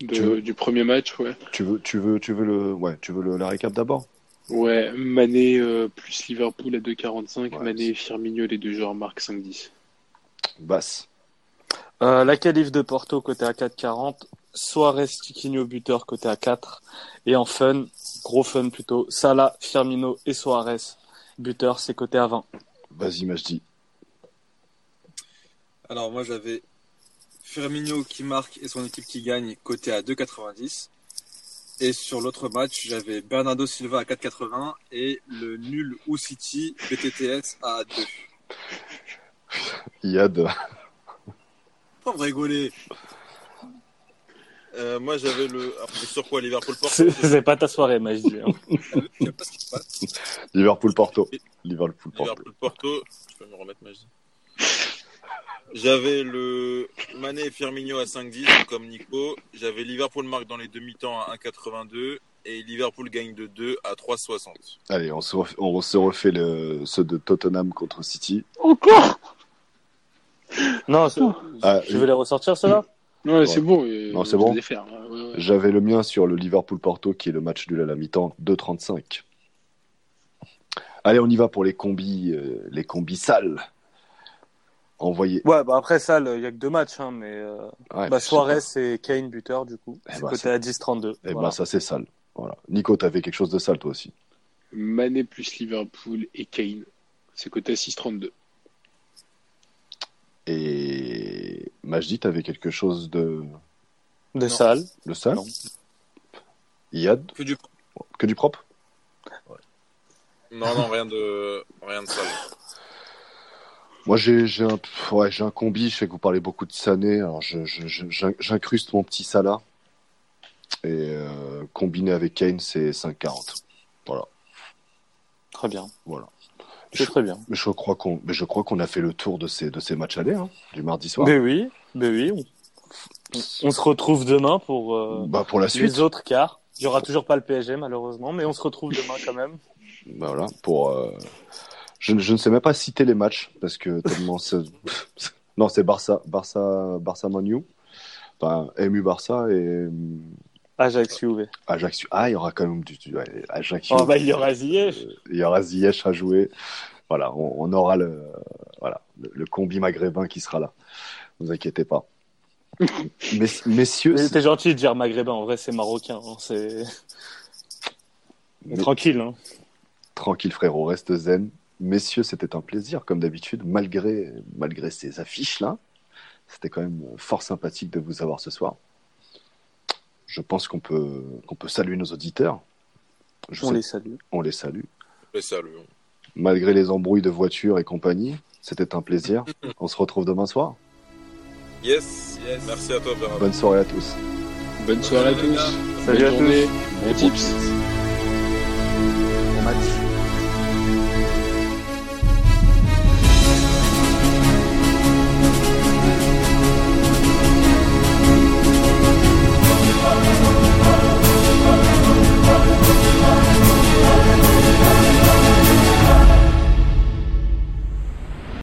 De- Tu veux? du premier match, ouais. Tu veux, tu veux, tu veux le, ouais, tu veux le, la récap d'abord? Ouais, Mané euh, plus Liverpool à 2,45. Ouais, Mané et Firmino, les deux joueurs marquent 5,10. Basse. Euh, la qualif de Porto côté à 4,40. Suarez, Tiquinho, buteur côté à 4. Et en fun, gros fun plutôt, Salah, Firmino et Suarez, buteur, c'est côté à 20. Vas-y, Majdi. Alors, moi, j'avais Firmino qui marque et son équipe qui gagne, coté à 2,90. Et sur l'autre match, j'avais Bernardo Silva à 4,80 et le nul ou City BTTS à 2. Yad. Pas rigoler. Euh, moi j'avais le... Après, sur quoi Liverpool Porto? C'est pas ta soirée, moi, je dis. hein. Je sais pas ce qui se passe. Liverpool-Porto. Liverpool-Porto. Liverpool Porto, je peux me remettre Magie. J'avais le Mané et Firmino à 5-10, donc comme Nico. J'avais Liverpool marque dans les demi-temps à 1,82 et Liverpool gagne de 2 à 3,60. Allez, on se refait, on se refait le, ceux de Tottenham contre City. Encore? Non, c'est- Ah, je vais les ressortir, ceux-là? Ouais, c'est bon. Non, c'est on bon. Ouais, ouais. J'avais le mien sur le Liverpool-Porto, qui est le match nul à la mi-temps, 2,35. Allez, on y va pour les combis, euh, les combis sales. Envoyez. Ouais, bah après ça, il y a que deux matchs, hein, mais euh, Ouais, bah, Suarez et Kane buteur du coup. Eh C'est bah, c'est- à 10-32. Eh Voilà. ben, ça, c'est sale. Voilà. Nico, t'avais quelque chose de sale, toi aussi. Mané plus Liverpool et Kane. C'est coté à 6,32. Et Majdi, t'avais quelque chose de, De Non. sale. de sale Non. Yad Que du... Que du propre Non, non, rien de, rien de sale. Moi, j'ai j'ai un, ouais, j'ai un combi. Je sais que vous parlez beaucoup de Sané. Alors, je- je- je- j'in- j'incruste mon petit Salah. Et euh, combiné avec Kane, c'est 5,40. Très bien. Voilà. C'est Je, très bien. mais je crois qu'on mais je crois qu'on a fait le tour de ces, de ces matchs allés, hein, du mardi soir. Mais oui, mais oui. On, on se retrouve demain pour euh, Bah, pour la suite. les autres quarts. Il y aura toujours pas le PSG malheureusement, mais on se retrouve demain quand même. Bah, voilà, pour. euh, Je, ne- je ne sais même pas citer les matchs parce que tellement c'est- non c'est Barça Barça Barça Manu, enfin MU Barça et Ajax Juve. Ajax. Ah il y aura quand même du, du- ouais, Ajax. Oh, bah, il y aura Ziyech. Euh, il y aura Ziyech à jouer. Voilà, on, on aura le voilà le, le combi maghrébin qui sera là. Ne vous inquiétez pas. Mess- messieurs, T'es gentil de dire maghrébin, en vrai c'est marocain. hein, C'est mais- tranquille. Hein. tranquille frérot, reste zen. Messieurs, c'était un plaisir, comme d'habitude, malgré, malgré ces affiches-là. C'était quand même fort sympathique de vous avoir ce soir. Je pense qu'on peut, qu'on peut saluer nos auditeurs. Je On sais- les salue. on les salue. Mais salut. Malgré les embrouilles de voitures et compagnie, c'était un plaisir. On se retrouve demain soir. Yes, yes. Merci à toi, Bernard. Bonne soirée à tous. Bonne soirée à les tous. Salut Bonne à tous. Bon tips.